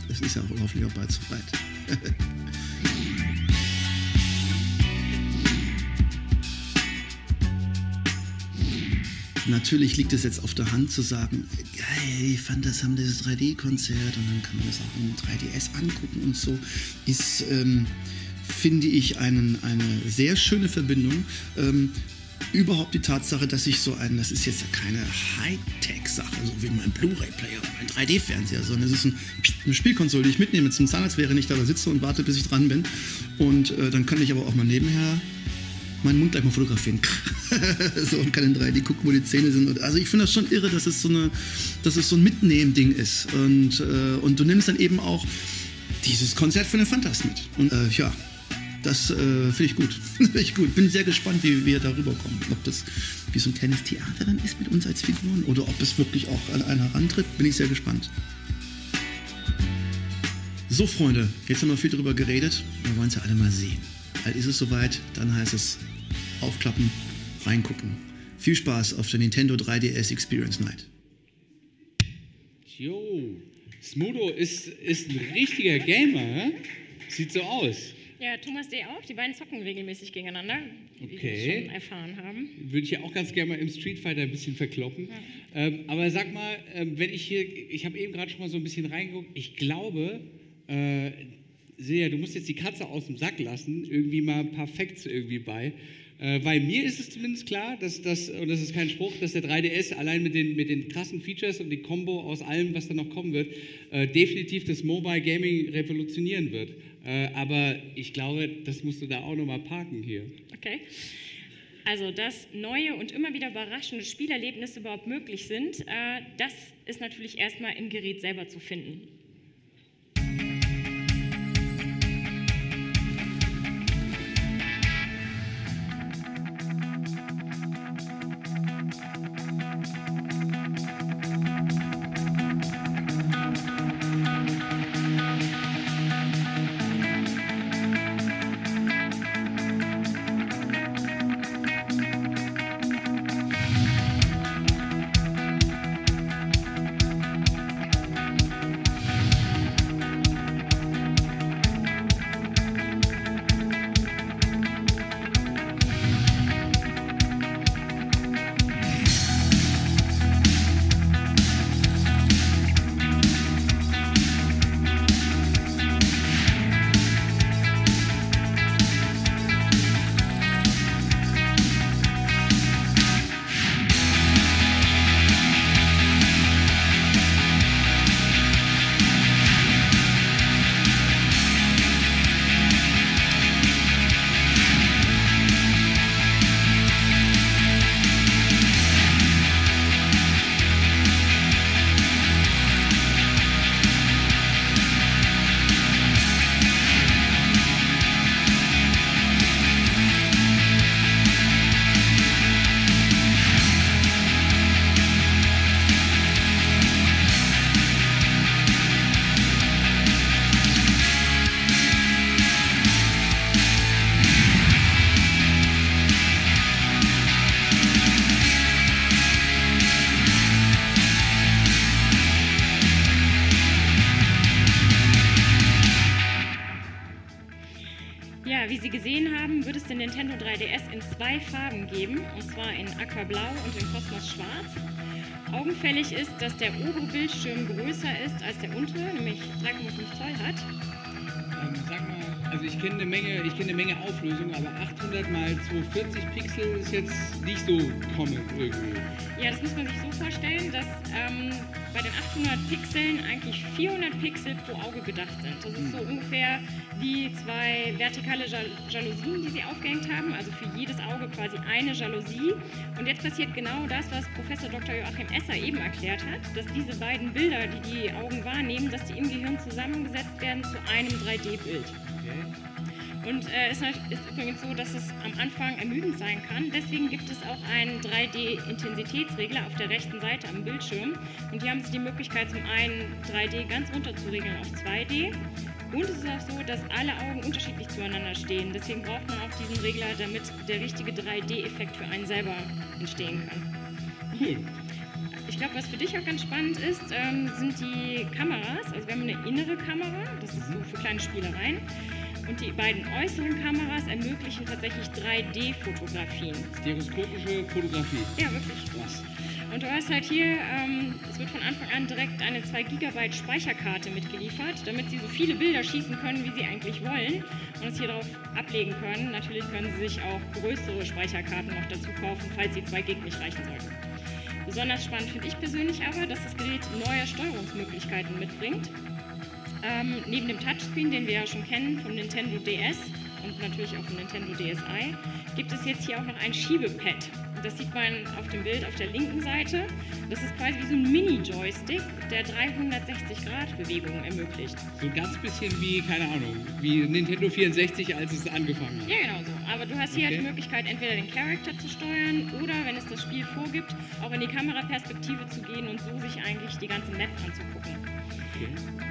es ist ja auch hoffentlich auch bald soweit. Natürlich liegt es jetzt auf der Hand zu sagen, geil, ich fand das haben dieses 3D-Konzert und dann kann man das auch im 3DS angucken und so, ist, ähm, finde ich, einen, eine sehr schöne Verbindung. Ähm, überhaupt die Tatsache, dass ich so ein, das ist jetzt keine Hightech-Sache, so wie mein Blu-ray-Player oder mein 3D-Fernseher, sondern es ist ein, eine Spielkonsole, die ich mitnehme zum Zahnarzt, während ich da sitze und warte, bis ich dran bin. Und äh, dann kann ich aber auch mal nebenher meinen Mund gleich mal fotografieren. so und kann in 3D gucken, wo die Zähne sind. Also ich finde das schon irre, dass es so eine, dass es so ein Mitnehmen-Ding ist. Und, äh, und du nimmst dann eben auch dieses Konzert von den Fantas mit. Und äh, ja, das äh, finde ich gut. Finde ich gut. Bin sehr gespannt, wie wir darüber kommen. Ob das wie so ein kleines Theater dann ist mit uns als Figuren oder ob es wirklich auch an einer herantritt, bin ich sehr gespannt. So, Freunde, jetzt haben wir viel darüber geredet. Wir wollen es ja alle mal sehen. Bald ist es soweit, dann heißt es aufklappen, reingucken. Viel Spaß auf der Nintendo 3DS Experience Night. Jo, Smudo ist, ist ein richtiger Gamer, hä? Sieht so aus. Ja, Thomas D. auch. Die beiden zocken regelmäßig gegeneinander, wie Okay. wir schon erfahren haben. Würde ich ja auch ganz gerne mal im Street Fighter ein bisschen verkloppen. Ähm, aber sag mal, ähm, wenn ich hier, ich habe eben gerade schon mal so ein bisschen reingeguckt, ich glaube, äh, Silja, du musst jetzt die Katze aus dem Sack lassen, irgendwie mal ein paar Facts irgendwie bei. Äh, weil mir ist es zumindest klar, dass das, und das ist kein Spruch, dass der 3DS allein mit den, mit den krassen Features und die Combo aus allem, was da noch kommen wird, äh, definitiv das Mobile Gaming revolutionieren wird. Äh, aber ich glaube, das musst du da auch nochmal parken hier. Okay. Also, dass neue und immer wieder überraschende Spielerlebnisse überhaupt möglich sind, äh, das ist natürlich erstmal im Gerät selber zu finden. Zwei Farben geben, und zwar in Aquablau und in Kosmos Schwarz. Augenfällig ist, dass der obere Bildschirm größer ist als der untere, nämlich 3,5 Zoll hat. Also ich kenne eine Menge, ich kenne eine Menge Auflösung, aber 800 mal 240 Pixel ist jetzt nicht so common irgendwie. Ja, das muss man sich so vorstellen, dass ähm, bei den 800 Pixeln eigentlich 400 Pixel pro Auge gedacht sind. Das ist so ungefähr wie zwei vertikale Jal Jalousien, die sie aufgehängt haben, also für jedes Auge quasi eine Jalousie. Und jetzt passiert genau das, was Professor Dr. Joachim Esser eben erklärt hat, dass diese beiden Bilder, die die Augen wahrnehmen, dass die im Gehirn zusammengesetzt werden zu einem 3D-Bild. Und äh, es ist, ist übrigens so, dass es am Anfang ermüdend sein kann. Deswegen gibt es auch einen 3D-Intensitätsregler auf der rechten Seite am Bildschirm. Und hier haben Sie die Möglichkeit, zum einen 3D ganz runter zu regeln auf 2D. Und es ist auch so, dass alle Augen unterschiedlich zueinander stehen. Deswegen braucht man auch diesen Regler, damit der richtige 3D-Effekt für einen selber entstehen kann. Ich glaube, was für dich auch ganz spannend ist, ähm, sind die Kameras. Also wir haben eine innere Kamera, das ist so für kleine Spielereien. Und die beiden äußeren Kameras ermöglichen tatsächlich 3D-Fotografien. Stereoskopische Fotografie. Ja, wirklich. Krass. Und du hast halt hier, ähm, es wird von Anfang an direkt eine 2 GB Speicherkarte mitgeliefert, damit sie so viele Bilder schießen können, wie sie eigentlich wollen und es hier drauf ablegen können. Natürlich können sie sich auch größere Speicherkarten noch dazu kaufen, falls die 2 Gig nicht reichen sollten. Besonders spannend finde ich persönlich aber, dass das Gerät neue Steuerungsmöglichkeiten mitbringt. Ähm, neben dem Touchscreen, den wir ja schon kennen vom Nintendo DS und natürlich auch vom Nintendo DSi, gibt es jetzt hier auch noch ein Schiebepad. Das sieht man auf dem Bild auf der linken Seite. Das ist quasi wie so ein Mini-Joystick, der 360-Grad-Bewegungen ermöglicht. So ein ganz bisschen wie, keine Ahnung, wie Nintendo 64, als es angefangen hat. Ja, genau so. Aber du hast hier Okay. halt die Möglichkeit, entweder den Charakter zu steuern oder, wenn es das Spiel vorgibt, auch in die Kameraperspektive zu gehen und so sich eigentlich die ganze Map anzugucken.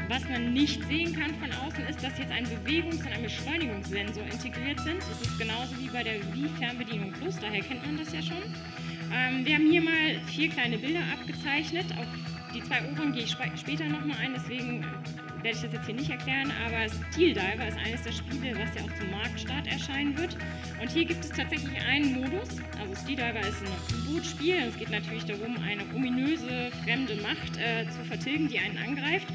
Was man nicht sehen kann von außen, ist, dass jetzt ein Bewegungs- und ein Beschleunigungssensor integriert sind. Das ist genauso wie bei der Wii-Fernbedienung Plus, daher kennt man das ja schon. Ähm, wir haben hier mal vier kleine Bilder abgezeichnet auf die zwei oberen gehe ich sp später nochmal ein, deswegen werde ich das jetzt hier nicht erklären, aber Steel Diver ist eines der Spiele, was ja auch zum Marktstart erscheinen wird. Und hier gibt es tatsächlich einen Modus. Also Steel Diver ist ein U-Boot-Spiel. Es geht natürlich darum, eine ominöse fremde Macht äh, zu vertilgen, die einen angreift.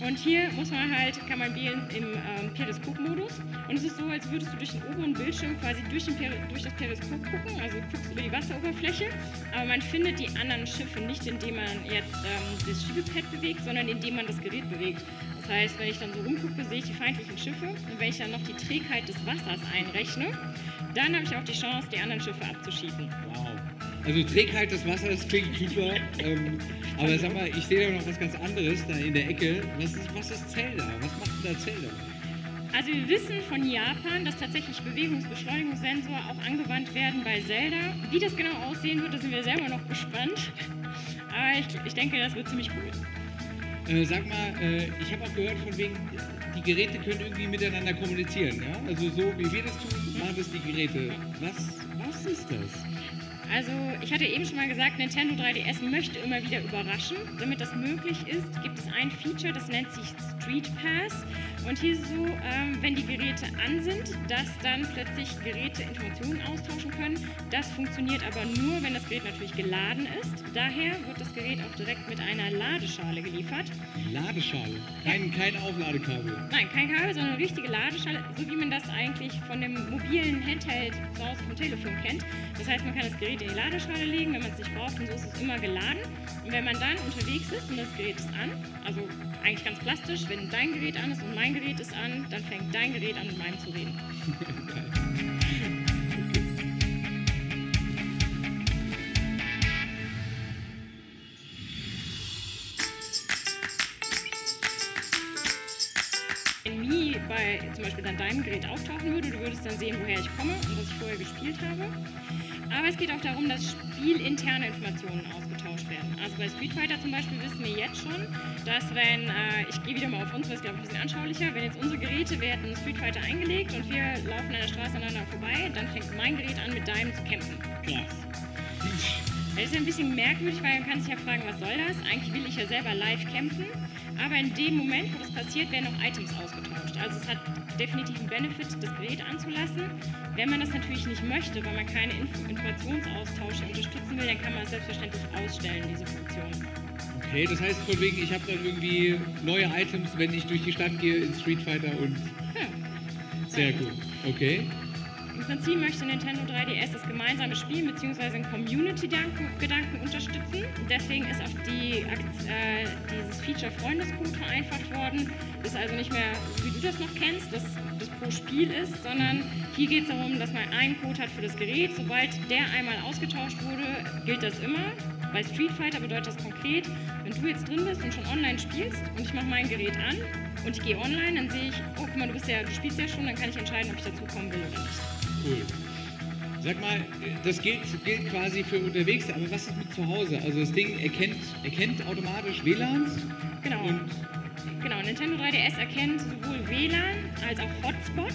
Und hier muss man halt, kann man wählen im ähm, Periskop-Modus. Und es ist so, als würdest du durch den oberen Bildschirm quasi durch, Peri durch das Periskop gucken, also du guckst über die Wasseroberfläche. Aber man findet die anderen Schiffe nicht, indem man jetzt ähm, das Schiebepad bewegt, sondern indem man das Gerät bewegt. Das heißt, wenn ich dann so rumgucke, sehe ich die feindlichen Schiffe. Und wenn ich dann noch die Trägheit des Wassers einrechne, dann habe ich auch die Chance, die anderen Schiffe abzuschießen. Wow. Also Trägheit des Wassers klingt super. ähm, aber sag mal, ich sehe da noch was ganz anderes da in der Ecke. Was ist, was ist Zelda? Was macht denn da Zelda? Also wir wissen von Japan, dass tatsächlich Bewegungsbeschleunigungssensor auch angewandt werden bei Zelda. Wie das genau aussehen wird, da sind wir selber noch gespannt. Aber ich, ich denke, das wird ziemlich cool. Äh, sag mal, äh, ich habe auch gehört von wegen, die Geräte können irgendwie miteinander kommunizieren. Ja? Also so wie wir das tun, machen das die Geräte. Was, was ist das? Also ich hatte eben schon mal gesagt, Nintendo 3DS möchte immer wieder überraschen. Damit das möglich ist, gibt es ein Feature, das nennt sich Street Pass. Und hier ist es so, ähm, wenn die Geräte an sind, dass dann plötzlich Geräte Informationen austauschen können. Das funktioniert aber nur, wenn das Gerät natürlich geladen ist. Daher wird das Gerät auch direkt mit einer Ladeschale geliefert. Ladeschale, kein, kein Aufladekabel. Nein, kein Kabel, sondern eine richtige Ladeschale, so wie man das eigentlich von dem mobilen Handheld zu Hause vom Telefon kennt. Das heißt, man kann das Gerät in die Ladeschale legen, wenn man es nicht braucht, und so ist es immer geladen. Und wenn man dann unterwegs ist und das Gerät ist an, also eigentlich ganz plastisch, wenn dein Gerät an ist und mein Gerät ist an, dann fängt dein Gerät an, mit meinem zu reden. Wenn Mi bei zum Beispiel dann deinem Gerät auftauchen würde, du würdest dann sehen, woher ich komme und was ich vorher gespielt habe. Aber es geht auch darum, dass spielinterne Informationen ausgetauscht werden. Also bei Street Fighter zum Beispiel wissen wir jetzt schon, dass wenn, äh, ich gehe wieder mal auf uns, weil es glaube ich ein bisschen anschaulicher, wenn jetzt unsere Geräte, wir hätten Street Fighter eingelegt und wir laufen an der Straße aneinander vorbei, dann fängt mein Gerät an, mit deinem zu kämpfen. Krass. Das ist ja ein bisschen merkwürdig, weil man kann sich ja fragen, was soll das? Eigentlich will ich ja selber live kämpfen, aber in dem Moment, wo das passiert, werden auch Items ausgetauscht. Also es hat definitiv einen Benefit, das Gerät anzulassen. Wenn man das natürlich nicht möchte, weil man keine Inf Informationsaustausche unterstützen will, dann kann man es selbstverständlich ausstellen, diese Funktion. Okay, das heißt von wegen, ich habe dann irgendwie neue Items, wenn ich durch die Stadt gehe in Street Fighter und. Ja. Sehr gut. Okay. Im Prinzip möchte Nintendo 3DS das gemeinsame Spielen bzw. den Community-Gedanken unterstützen. Deswegen ist auch die, äh, dieses Feature Freundescode vereinfacht worden. Ist also nicht mehr, wie du das noch kennst, dass das pro Spiel ist, sondern hier geht es darum, dass man einen Code hat für das Gerät. Sobald der einmal ausgetauscht wurde, gilt das immer. Bei Street Fighter bedeutet das konkret, wenn du jetzt drin bist und schon online spielst und ich mache mein Gerät an und ich gehe online, dann sehe ich, oh guck mal, du bist ja, du spielst ja schon, dann kann ich entscheiden, ob ich dazukommen will oder nicht. Cool. Sag mal, das gilt, gilt quasi für unterwegs, aber was ist mit zu Hause? Also das Ding erkennt, erkennt automatisch WLANs? Genau. Und Genau, Nintendo 3DS erkennt sowohl WLAN als auch Hotspot.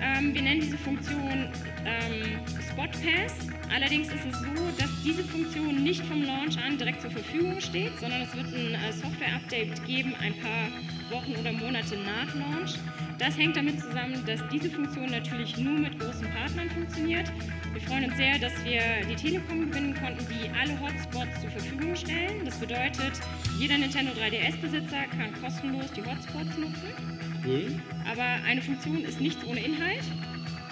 Ähm, wir nennen diese Funktion ähm, Spot Pass. Allerdings ist es so, dass diese Funktion nicht vom Launch an direkt zur Verfügung steht, sondern es wird ein äh, Software-Update geben, ein paar Wochen oder Monate nach Launch. Das hängt damit zusammen, dass diese Funktion natürlich nur mit großen Partnern funktioniert. Wir freuen uns sehr, dass wir die Telekom gewinnen konnten, die alle Hotspots zur Verfügung stellen. Das bedeutet, jeder Nintendo 3DS-Besitzer kann kostenlos die Hotspots nutzen. Aber eine Funktion ist nichts ohne Inhalt.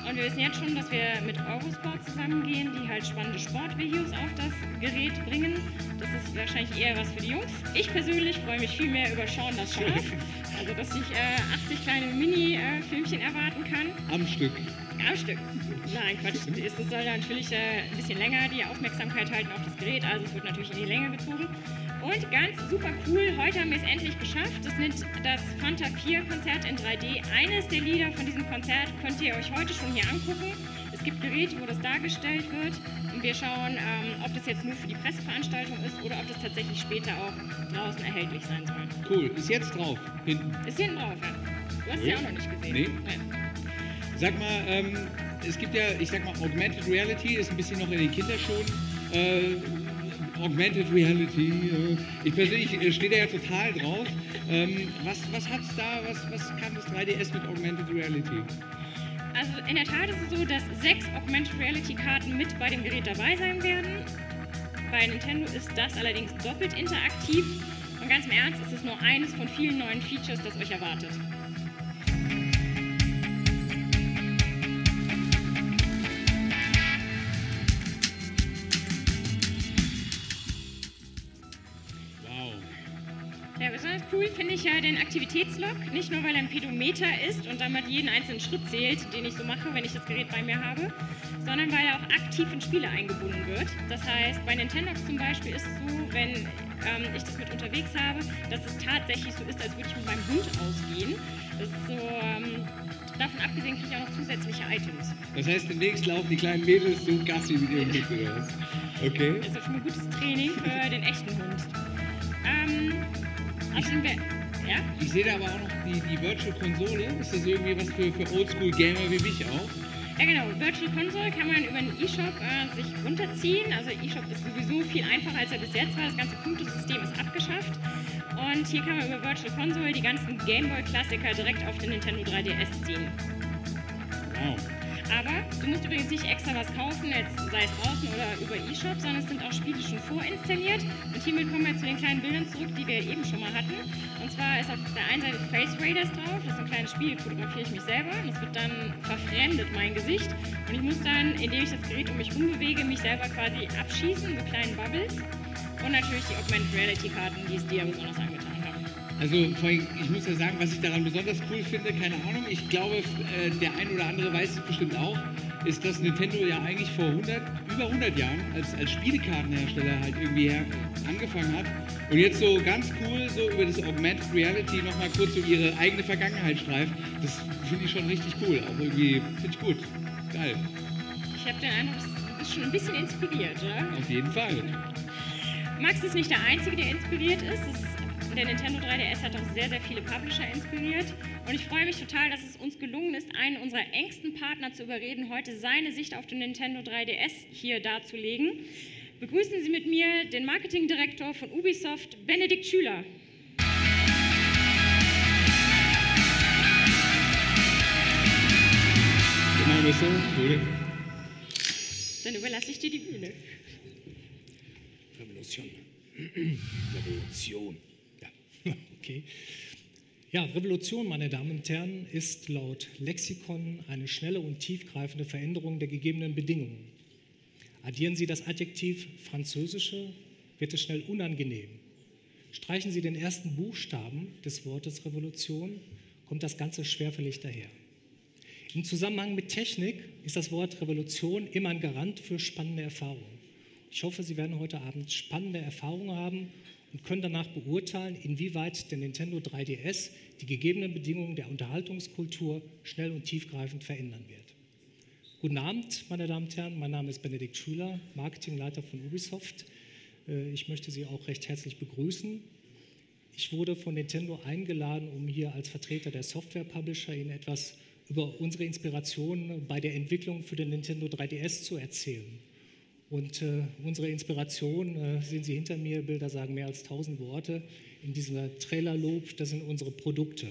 Und wir wissen jetzt schon, dass wir mit Eurosport zusammengehen, die halt spannende Sportvideos auf das Gerät bringen. Das ist wahrscheinlich eher was für die Jungs. Ich persönlich freue mich viel mehr über Sean das Schaf. Also, dass ich äh, 80 kleine Mini-Filmchen erwarten kann. Am Stück. Am Stück. Nein, Quatsch. Es soll natürlich äh, ein bisschen länger die Aufmerksamkeit halten auf das Gerät. Also es wird natürlich in die Länge gezogen. Und ganz super cool, heute haben wir es endlich geschafft. Das nennt das Fanta 4 Konzert in 3D. Eines der Lieder von diesem Konzert könnt ihr euch heute schon hier angucken. Es gibt Geräte, wo das dargestellt wird. Und wir schauen, ähm, ob das jetzt nur für die Presseveranstaltung ist oder ob das tatsächlich später auch draußen erhältlich sein soll. Cool. Ist jetzt drauf. Hinten. Ist hinten drauf, ja. Du hast es ja auch noch nicht gesehen. Nee. Nein. Sag mal, ähm, es gibt ja, ich sag mal, Augmented Reality ist ein bisschen noch in den Kinderschuhen. Äh, Augmented Reality. Äh, ich persönlich äh, stehe da ja total drauf. Ähm, was was hat's da, was, was kann das 3DS mit Augmented Reality? Also in der Tat ist es so, dass sechs Augmented Reality Karten mit bei dem Gerät dabei sein werden. Bei Nintendo ist das allerdings doppelt interaktiv. Und ganz im Ernst, es ist nur eines von vielen neuen Features, das euch erwartet. Cool finde ich ja den Aktivitätslog. Nicht nur, weil er ein Pedometer ist und damit jeden einzelnen Schritt zählt, den ich so mache, wenn ich das Gerät bei mir habe, sondern weil er auch aktiv in Spiele eingebunden wird. Das heißt, bei Nintendox zum Beispiel ist es so, wenn ähm, ich das mit unterwegs habe, dass es tatsächlich so ist, als würde ich mit meinem Hund ausgehen. Das ist so, ähm, davon abgesehen kriege ich auch noch zusätzliche Items. Das heißt, demnächst laufen die kleinen Mädels so Gassi mit ihrem Hund oder was? Okay. Das ist schon mal gutes Training für den echten Hund. Ähm, wär, ja? Ich sehe da aber auch noch die, die Virtual Konsole. Ist das irgendwie was für, für Oldschool-Gamer wie mich auch? Ja genau, Virtual Console kann man über einen E-Shop äh, sich runterziehen. Also E-Shop ist sowieso viel einfacher als er bis jetzt war. Das ganze Punktesystem ist abgeschafft. Und hier kann man über Virtual Console die ganzen Gameboy-Klassiker direkt auf den Nintendo 3DS ziehen. Wow. Aber du musst übrigens nicht extra was kaufen, jetzt sei es draußen oder über E-Shop, sondern es sind auch Spiele schon vorinstalliert. Und hiermit kommen wir zu den kleinen Bildern zurück, die wir eben schon mal hatten. Und zwar ist auf der einen Seite Face Raiders drauf, das ist ein kleines Spiel, fotografiere ich mich selber. Und es wird dann verfremdet, mein Gesicht. Und ich muss dann, indem ich das Gerät um mich rumbewege, mich selber quasi abschießen, so kleinen Bubbles. Und natürlich die Augmented Reality Karten, die es dir besonders angetan. Also vor allem, ich muss ja sagen, was ich daran besonders cool finde, keine Ahnung, ich glaube, äh, der ein oder andere weiß es bestimmt auch, ist, dass Nintendo ja eigentlich vor 100, über 100 Jahren als, als Spielekartenhersteller halt irgendwie angefangen hat und jetzt so ganz cool so über das Augmented Reality nochmal kurz so ihre eigene Vergangenheit streift. Das finde ich schon richtig cool, auch irgendwie, finde ich gut. Geil. Ich habe den Eindruck, du bist schon ein bisschen inspiriert, oder? Auf jeden Fall. Max ist nicht der Einzige, der inspiriert ist. Der Nintendo 3DS hat auch sehr, sehr viele Publisher inspiriert. Und ich freue mich total, dass es uns gelungen ist, einen unserer engsten Partner zu überreden, heute seine Sicht auf den Nintendo 3DS hier darzulegen. Begrüßen Sie mit mir den Marketingdirektor von Ubisoft, Benedikt Schüler. Genau so. Cool. Dann überlasse ich dir die Bühne. Revolution. Revolution. Okay. Ja, Revolution, meine Damen und Herren, ist laut Lexikon eine schnelle und tiefgreifende Veränderung der gegebenen Bedingungen. Addieren Sie das Adjektiv französische, wird es schnell unangenehm. Streichen Sie den ersten Buchstaben des Wortes Revolution, kommt das Ganze schwerfällig daher. Im Zusammenhang mit Technik ist das Wort Revolution immer ein Garant für spannende Erfahrungen. Ich hoffe, Sie werden heute Abend spannende Erfahrungen haben und können danach beurteilen, inwieweit der Nintendo 3DS die gegebenen Bedingungen der Unterhaltungskultur schnell und tiefgreifend verändern wird. Guten Abend, meine Damen und Herren. Mein Name ist Benedikt Schüler, Marketingleiter von Ubisoft. Äh, Ich möchte Sie auch recht herzlich begrüßen. Ich wurde von Nintendo eingeladen, um hier als Vertreter der Software-Publisher Ihnen etwas über unsere Inspiration bei der Entwicklung für den Nintendo 3DS zu erzählen. Und äh, unsere Inspiration, äh, sehen Sie hinter mir, Bilder sagen mehr als 1000 Worte. In dieser Trailerlob, das sind unsere Produkte.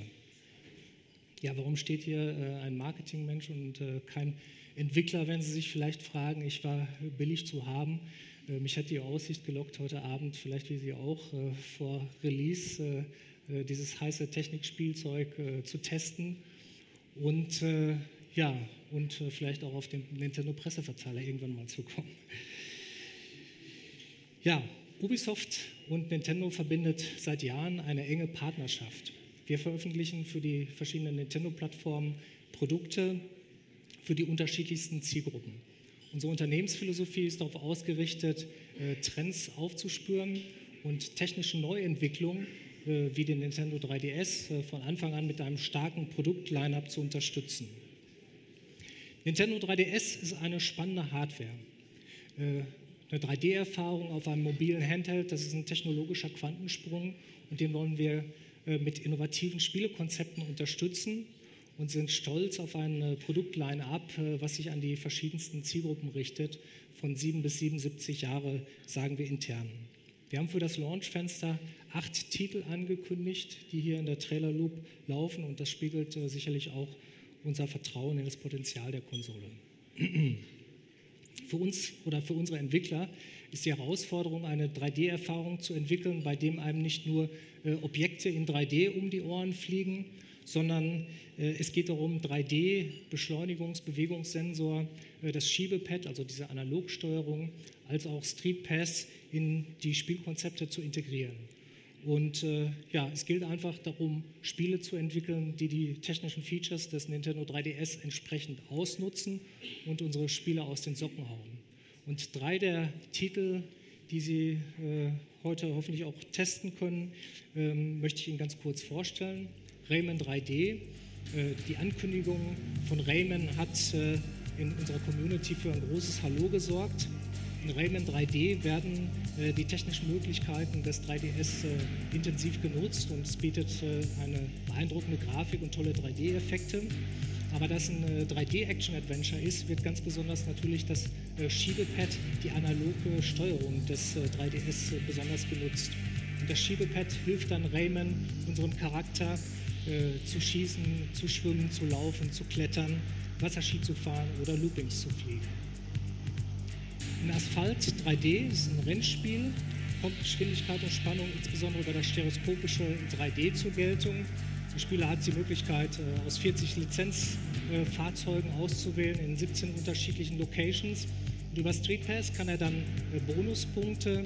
Ja, warum steht hier äh, ein Marketingmensch und äh, kein Entwickler, wenn Sie sich vielleicht fragen? Ich war billig zu haben. Äh, mich hat die Aussicht gelockt, heute Abend, vielleicht wie Sie auch, äh, vor Release äh, äh, dieses heiße Technikspielzeug äh, zu testen. Und äh, ja, und äh, vielleicht auch auf den Nintendo Presseverteiler irgendwann mal zu kommen. Ja, Ubisoft und Nintendo verbindet seit Jahren eine enge Partnerschaft. Wir veröffentlichen für die verschiedenen Nintendo-Plattformen Produkte für die unterschiedlichsten Zielgruppen. Unsere Unternehmensphilosophie ist darauf ausgerichtet, äh, Trends aufzuspüren und technische Neuentwicklungen äh, wie den Nintendo 3DS äh, von Anfang an mit einem starken Produkt-Line-up zu unterstützen. Nintendo 3DS ist eine spannende Hardware. Äh, Eine 3D-Erfahrung auf einem mobilen Handheld, das ist ein technologischer Quantensprung und den wollen wir äh, mit innovativen Spielekonzepten unterstützen und sind stolz auf ein Produktline-up, äh, was sich an die verschiedensten Zielgruppen richtet, von 7 bis 77 Jahre, sagen wir intern. Wir haben für das Launchfenster acht Titel angekündigt, die hier in der Trailer Loop laufen und das spiegelt sicherlich auch unser Vertrauen in das Potenzial der Konsole. Für uns oder für unsere Entwickler ist die Herausforderung, eine 3D-Erfahrung zu entwickeln, bei dem einem nicht nur äh, Objekte in 3D um die Ohren fliegen, sondern äh, es geht darum, 3D-Beschleunigungs-Bewegungssensor, äh, das Schiebepad, also diese Analogsteuerung, als auch Street in die Spielkonzepte zu integrieren. Und äh, ja, es gilt einfach darum, Spiele zu entwickeln, die die technischen Features des Nintendo 3DS entsprechend ausnutzen und unsere Spieler aus den Socken hauen. Und drei der Titel, die Sie äh, heute hoffentlich auch testen können, ähm, möchte ich Ihnen ganz kurz vorstellen. Rayman 3D. Äh, die Ankündigung von Rayman hat äh, in unserer Community für ein großes Hallo gesorgt. In Rayman 3D werden äh, die technischen Möglichkeiten des 3DS äh, intensiv genutzt und es bietet äh, eine beeindruckende Grafik und tolle 3D-Effekte. Aber dass ein 3D-Action-Adventure ist, wird ganz besonders natürlich das Schiebepad, die analoge Steuerung des 3DS besonders genutzt. Und das Schiebepad hilft dann Rayman, unserem Charakter, zu schießen, zu schwimmen, zu laufen, zu klettern, Wasserski zu fahren oder Loopings zu fliegen. In Asphalt 3D ist ein Rennspiel, kommt Geschwindigkeit und Spannung insbesondere über das stereoskopische 3D zur Geltung. Der Spieler hat die Möglichkeit, äh, aus 40 Lizenzfahrzeugen auszuwählen in 17 unterschiedlichen Locations. Und über Street Pass kann er dann äh, Bonuspunkte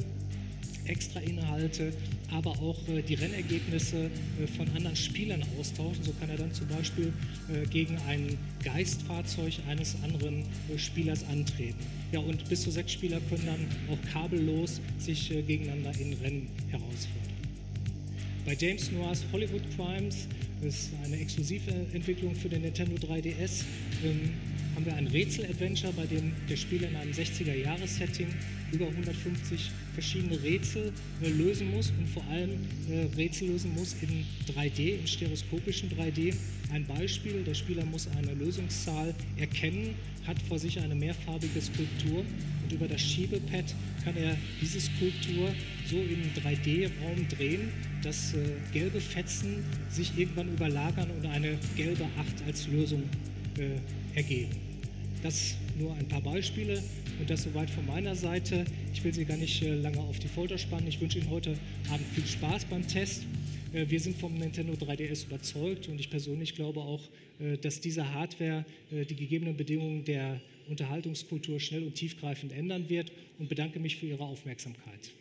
extra Inhalte, aber auch äh, die Rennergebnisse äh, von anderen Spielern austauschen. So kann er dann zum Beispiel äh, gegen ein Geistfahrzeug eines anderen Spielers antreten. Ja, und bis zu sechs Spieler können dann auch kabellos sich gegeneinander in Rennen herausfordern. Bei James Noirs Hollywood Crimes ist eine exklusive Entwicklung für den Nintendo 3DS. Ähm, haben wir ein Rätsel-Adventure, bei dem der Spieler in einem 60er-Jahres-Setting über 150 verschiedene Rätsel äh, lösen muss und vor allem äh, Rätsel lösen muss in 3D, in stereoskopischen 3D. Ein Beispiel, der Spieler muss eine Lösungszahl erkennen, hat vor sich eine mehrfarbige Skulptur und über das Schiebepad kann er diese Skulptur so in 3D-Raum drehen, dass äh, gelbe Fetzen sich irgendwann überlagern und eine gelbe 8 als Lösung äh, ergeben. Das nur ein paar Beispiele das soweit von meiner Seite. Ich will Sie gar nicht äh, lange auf die Folter spannen. Ich wünsche Ihnen heute Abend viel Spaß beim Test. Äh, wir sind vom Nintendo 3DS überzeugt und ich persönlich glaube auch, äh, dass diese Hardware die gegebenen Bedingungen der Unterhaltungskultur schnell und tiefgreifend ändern wird und bedanke mich für Ihre Aufmerksamkeit.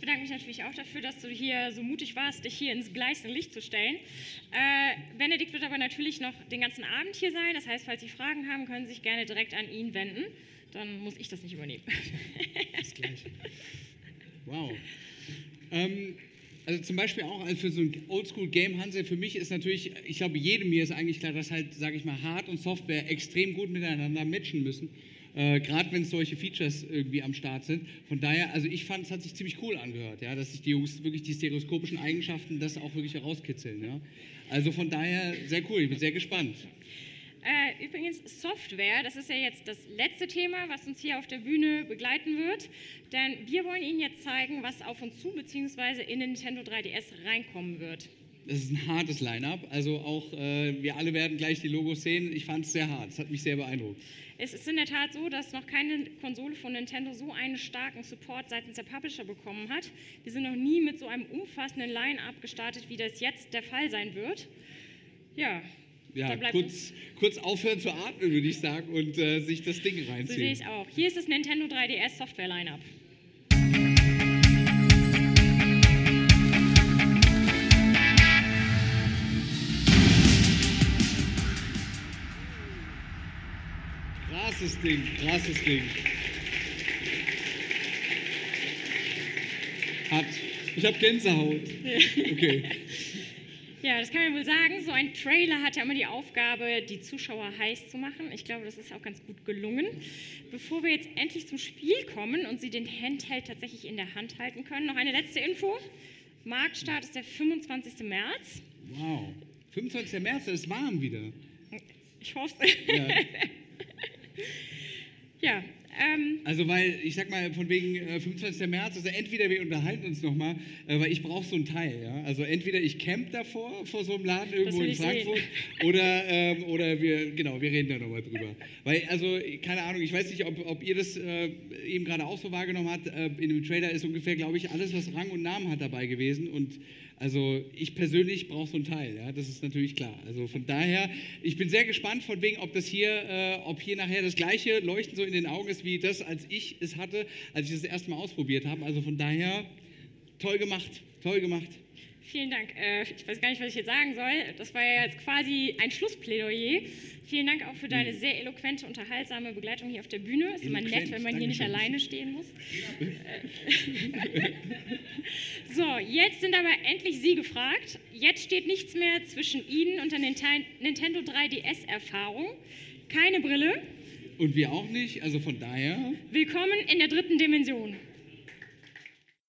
Ich bedanke mich natürlich auch dafür, dass du hier so mutig warst, dich hier ins gleißende Licht zu stellen. Äh, Benedikt wird aber natürlich noch den ganzen Abend hier sein. Das heißt, falls Sie Fragen haben, können Sie sich gerne direkt an ihn wenden. Dann muss ich das nicht übernehmen. Bis gleich. Wow. Ähm, also zum Beispiel auch also für so ein Oldschool-Game, Hanse, für mich ist natürlich, ich glaube, jedem mir ist eigentlich klar, dass halt, sage ich mal, Hard und Software extrem gut miteinander matchen müssen. Äh, Gerade wenn solche Features irgendwie am Start sind. Von daher, also ich fand, es hat sich ziemlich cool angehört, ja, dass sich die Jungs wirklich die stereoskopischen Eigenschaften das auch wirklich herauskitzeln. Ja. Also von daher sehr cool, ich bin sehr gespannt. Äh, übrigens, Software, das ist ja jetzt das letzte Thema, was uns hier auf der Bühne begleiten wird. Denn wir wollen Ihnen jetzt zeigen, was auf uns zu bzw. in den Nintendo 3DS reinkommen wird. Das ist ein hartes Line-up. Also auch äh, wir alle werden gleich die Logos sehen. Ich fand es sehr hart. Es hat mich sehr beeindruckt. Es ist in der Tat so, dass noch keine Konsole von Nintendo so einen starken Support seitens der Publisher bekommen hat. Wir sind noch nie mit so einem umfassenden Line-up gestartet, wie das jetzt der Fall sein wird. Ja, ja, kurz, kurz aufhören zu atmen, würde ich sagen, und äh, sich das Ding reinziehen. So sehe ich auch. Hier ist das Nintendo 3DS Software Lineup. Krasses Ding, krasses Ding. Hat. Ich habe Gänsehaut. Okay. Ja, das kann man wohl sagen. So ein Trailer hat ja immer die Aufgabe, die Zuschauer heiß zu machen. Ich glaube, das ist auch ganz gut gelungen. Bevor wir jetzt endlich zum Spiel kommen und Sie den Handheld tatsächlich in der Hand halten können, noch eine letzte Info. Marktstart ist der 25. März. Wow. 25. März, das ist warm wieder. Ich hoffe. Ja. ja, ähm, Also weil, ich sag mal, von wegen äh, 25. März, also entweder wir unterhalten uns nochmal, äh, weil ich brauche so ein Teil, ja. Also entweder ich camp davor, vor so einem Laden irgendwo in sehen. Frankfurt, oder, ähm, oder wir, genau, wir reden da nochmal drüber. Weil, also, keine Ahnung, ich weiß nicht, ob, ob ihr das äh, eben gerade auch so wahrgenommen habt, äh, in dem Trailer ist ungefähr, glaube ich, alles, was Rang und Namen hat dabei gewesen und also ich persönlich brauche so ein Teil, ja, das ist natürlich klar. Also von daher, ich bin sehr gespannt, von wegen, ob das hier, äh, ob hier nachher das gleiche Leuchten so in den Augen ist, wie das, als ich es hatte, als ich das erste Mal ausprobiert habe. Also von daher, toll gemacht, toll gemacht. Vielen Dank. Äh, ich weiß gar nicht, was ich jetzt sagen soll. Das war ja jetzt quasi ein Schlussplädoyer. Vielen Dank auch für deine sehr eloquente, unterhaltsame Begleitung hier auf der Bühne. Ist immer nett, wenn man hier nicht alleine stehen muss. Äh, so, jetzt sind aber endlich Sie gefragt. Jetzt steht nichts mehr zwischen Ihnen und der Ninten- Nintendo 3DS-Erfahrung. Keine Brille. Und wir auch nicht, also von daher. Willkommen in der dritten Dimension.